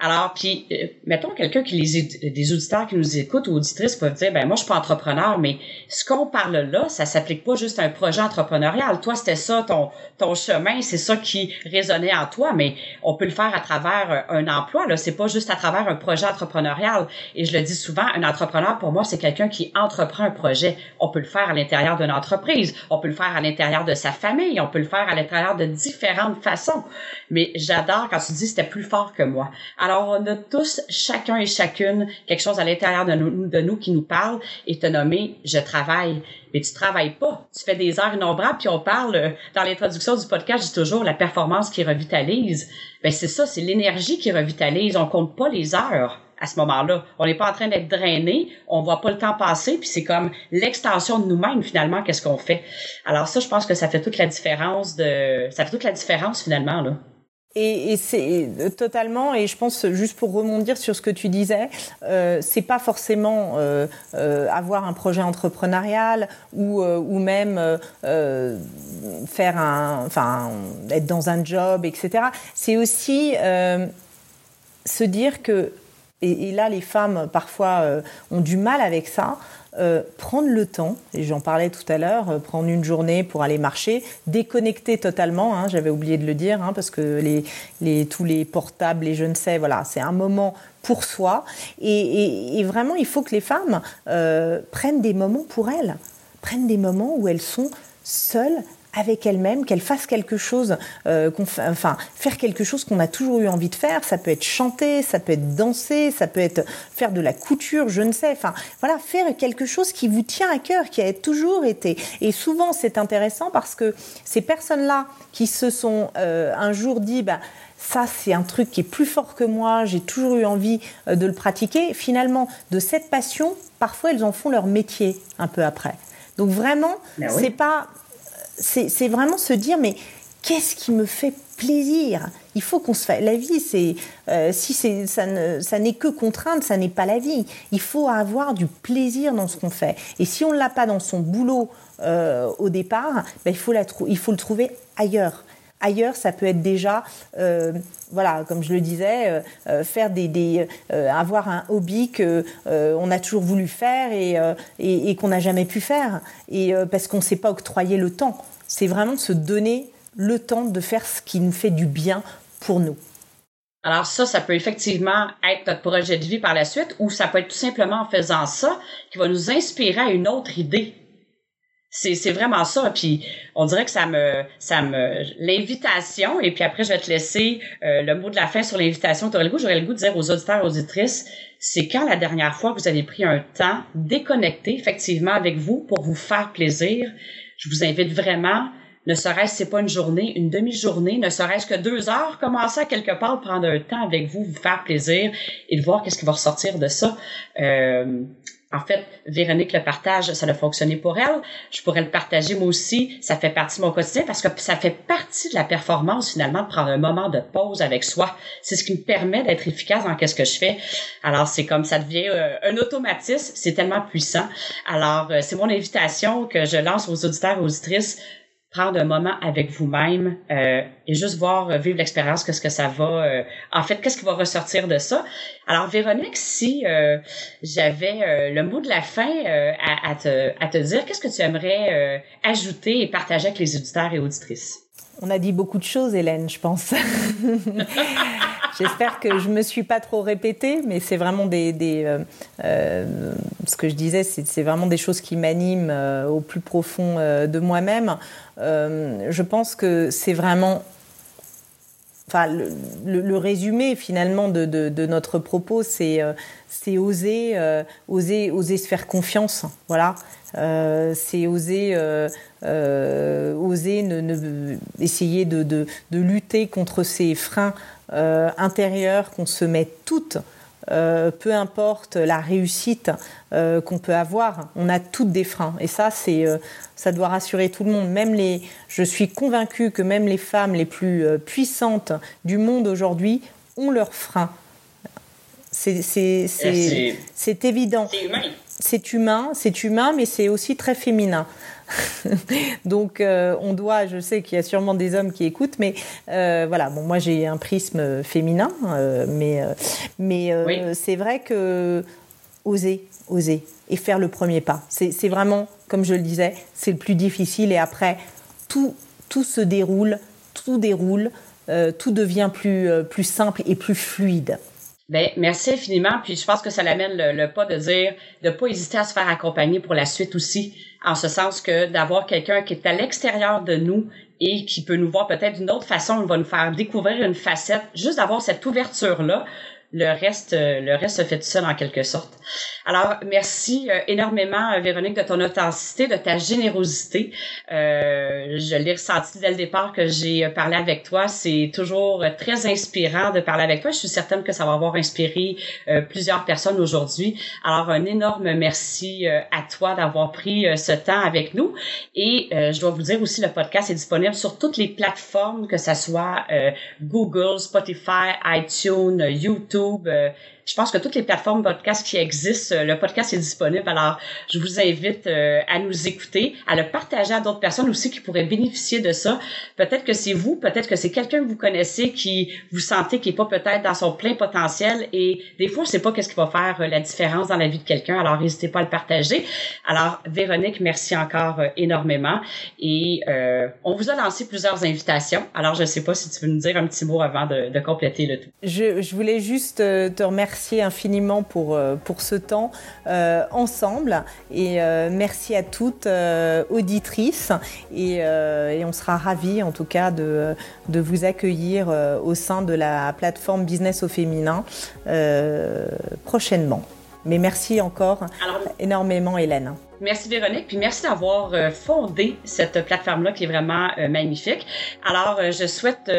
Speaker 1: Alors, puis, euh, mettons quelqu'un qui les des auditeurs qui nous écoutent ou auditrices peuvent dire, ben moi je suis pas entrepreneur, mais ce qu'on parle là, ça s'applique pas juste à un projet entrepreneurial. Toi, c'était ça ton ton chemin, c'est ça qui résonnait en toi, mais on peut le faire à travers euh, un emploi. Là, c'est pas juste à travers un projet entrepreneurial. Et je le dis souvent, un entrepreneur pour moi, c'est quelqu'un qui entreprend un projet. On peut le faire à l'intérieur d'une entreprise, on peut le faire à l'intérieur de sa famille, on peut le faire à l'intérieur de différentes façons. Mais j'adore quand tu dis c'était plus fort que moi. Alors, on a tous, chacun et chacune, quelque chose à l'intérieur de nous, qui nous parle et te nommé « je travaille ». Mais tu travailles pas. Tu fais des heures innombrables, puis on parle, euh, dans l'introduction du podcast, je dis toujours la performance qui revitalise. Ben c'est ça, c'est l'énergie qui revitalise. On compte pas les heures à ce moment-là. On n'est pas en train d'être drainé, on voit pas le temps passer, puis c'est comme l'extension de nous-mêmes finalement, qu'est-ce qu'on fait? Alors ça, je pense que ça fait toute la différence de, ça fait toute la différence finalement là.
Speaker 2: Et, c'est totalement, et je pense juste pour rebondir sur ce que tu disais, euh, c'est pas forcément euh, euh, avoir un projet entrepreneurial ou, euh, ou même euh, faire un, enfin, être dans un job, etc. C'est aussi se dire que et, là, les femmes, parfois, euh, ont du mal avec ça. Euh, prendre le temps, et j'en parlais tout à l'heure, euh, prendre une journée pour aller marcher, déconnecter totalement, hein, j'avais oublié de le dire, hein, parce que les, tous les portables, les je ne sais, voilà, c'est un moment pour soi. Et, vraiment, il faut que les femmes prennent des moments pour elles, prennent des moments où elles sont seules avec elle-même, qu'elle fasse quelque chose, euh, enfin faire quelque chose qu'on a toujours eu envie de faire. Ça peut être chanter, ça peut être danser, ça peut être faire de la couture, je ne sais. Enfin voilà, faire quelque chose qui vous tient à cœur, qui a toujours été. Et souvent c'est intéressant parce que ces personnes-là qui se sont euh, un jour dit, bah ça c'est un truc qui est plus fort que moi, j'ai toujours eu envie euh, de le pratiquer. Finalement, de cette passion, parfois elles en font leur métier un peu après. Donc vraiment, ben c'est pas c'est vraiment se dire, mais qu'est-ce qui me fait plaisir? Il faut qu'on se fasse. La vie, c'est euh, si c'est ça n'est que contrainte, ça n'est pas la vie. Il faut avoir du plaisir dans ce qu'on fait. Et si on l'a pas dans son boulot euh, au départ, ben, il faut la il faut le trouver ailleurs. Ailleurs, ça peut être déjà, euh, voilà, comme je le disais, euh, euh faire des, avoir un hobby que on a toujours voulu faire et, et, qu'on n'a jamais pu faire, et parce qu'on ne s'est pas octroyé le temps. C'est vraiment se donner le temps de faire ce qui nous fait du bien pour nous.
Speaker 1: Alors ça, ça peut effectivement être notre projet de vie par la suite, ou ça peut être tout simplement en faisant ça qui va nous inspirer à une autre idée c'est vraiment ça. Puis on dirait que ça me ça me l'invitation et puis après je vais te laisser euh, le mot de la fin sur l'invitation. Tu le goût j'aurais le goût de dire aux auditeurs et auditrices c'est quand la dernière fois que vous avez pris un temps déconnecté effectivement avec vous pour vous faire plaisir? Je vous invite vraiment ne serait-ce c'est pas une journée, une demi-journée, ne serait-ce que deux heures, commencer à quelque part prendre un temps avec vous, vous faire plaisir et de voir qu'est-ce qui va ressortir de ça. Euh, en fait, Véronique le partage, ça a fonctionné pour elle. Je pourrais le partager moi aussi. Ça fait partie de mon quotidien parce que ça fait partie de la performance finalement de prendre un moment de pause avec soi. C'est ce qui me permet d'être efficace dans qu'est-ce que je fais. Alors c'est comme ça devient euh, un automatisme. C'est tellement puissant. Alors euh, c'est mon invitation que je lance aux auditeurs et auditrices prendre un moment avec vous-même euh, et juste voir euh, vivre l'expérience qu'est-ce que ça va euh, en fait qu'est-ce qui va ressortir de ça. Alors Véronique si j'avais le mot de la fin à, te, à te dire qu'est-ce que tu aimerais ajouter et partager avec les auditeurs et auditrices?
Speaker 2: On a dit beaucoup de choses Hélène je pense <laughs> J'espère que je me suis pas trop répétée, mais c'est vraiment des, des euh, euh, ce que je disais, c'est vraiment des choses qui m'animent euh, au plus profond de moi-même. Je pense que c'est vraiment Enfin, le, résumé finalement de, notre propos, c'est euh, oser, euh, oser, oser se faire confiance. Voilà, euh, c'est oser, oser ne, ne, essayer de, de, lutter contre ces freins intérieure qu'on se met toutes, euh, peu importe la réussite euh, qu'on peut avoir, on a toutes des freins. Et ça, c'est, euh, ça doit rassurer tout le monde. Même les, je suis convaincue que même les femmes les plus puissantes du monde aujourd'hui ont leurs freins. C'est évident.
Speaker 1: C'est humain.
Speaker 2: C'est humain, c'est humain, mais c'est aussi très féminin. <laughs> Donc, euh, on doit, je sais qu'il y a sûrement des hommes qui écoutent, mais euh, voilà, bon, moi j'ai un prisme féminin, euh, mais, mais oui. c'est vrai que oser, oser et faire le premier pas. C'est vraiment, comme je le disais, c'est le plus difficile et après, tout, tout se déroule, tout déroule, tout devient plus, plus simple et plus fluide.
Speaker 1: Ben, merci infiniment. Puis je pense que ça l'amène le, le, pas de dire de pas hésiter à se faire accompagner pour la suite aussi, en ce sens que d'avoir quelqu'un qui est à l'extérieur de nous et qui peut nous voir peut-être d'une autre façon, il va nous faire découvrir une facette, juste d'avoir cette ouverture là le reste, le reste se fait tout seul en quelque sorte. Alors, merci euh, énormément, Véronique, de ton authenticité, de ta générosité. Euh, je l'ai ressenti dès le départ que j'ai parlé avec toi. C'est toujours très inspirant de parler avec toi. Je suis certaine que ça va avoir inspiré euh, plusieurs personnes aujourd'hui. Alors, un énorme merci euh, à toi d'avoir pris ce temps avec nous. Et je dois vous dire aussi, le podcast est disponible sur toutes les plateformes, que ce soit Google, Spotify, iTunes, YouTube YouTube, euh, je pense que toutes les plateformes podcast qui existent, euh, le podcast est disponible. Alors, je vous invite euh, à nous écouter, à le partager à d'autres personnes aussi qui pourraient bénéficier de ça. Peut-être que c'est vous, peut-être que c'est quelqu'un que vous connaissez qui vous sentez qui est pas peut-être dans son plein potentiel et des fois, sait pas qu'est-ce qui va faire euh, la différence dans la vie de quelqu'un. Alors, n'hésitez pas à le partager. Alors, Véronique, merci encore énormément et on vous a lancé plusieurs invitations. Alors, je sais pas si tu veux nous dire un petit mot avant de, de compléter le tout.
Speaker 2: Je, je voulais juste te remercier merci infiniment pour, euh, pour ce temps euh, ensemble et euh, merci à toutes auditrices et, et, on sera ravis en tout cas de, de vous accueillir au sein de la plateforme Business au féminin prochainement. Mais merci encore énormément Hélène.
Speaker 1: Merci Véronique, puis merci d'avoir fondé cette plateforme-là qui est vraiment magnifique. Alors, je souhaite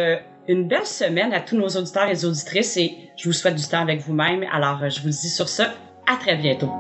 Speaker 1: une belle semaine à tous nos auditeurs et auditrices et je vous souhaite du temps avec vous-même. Alors, je vous dis sur ce, à très bientôt.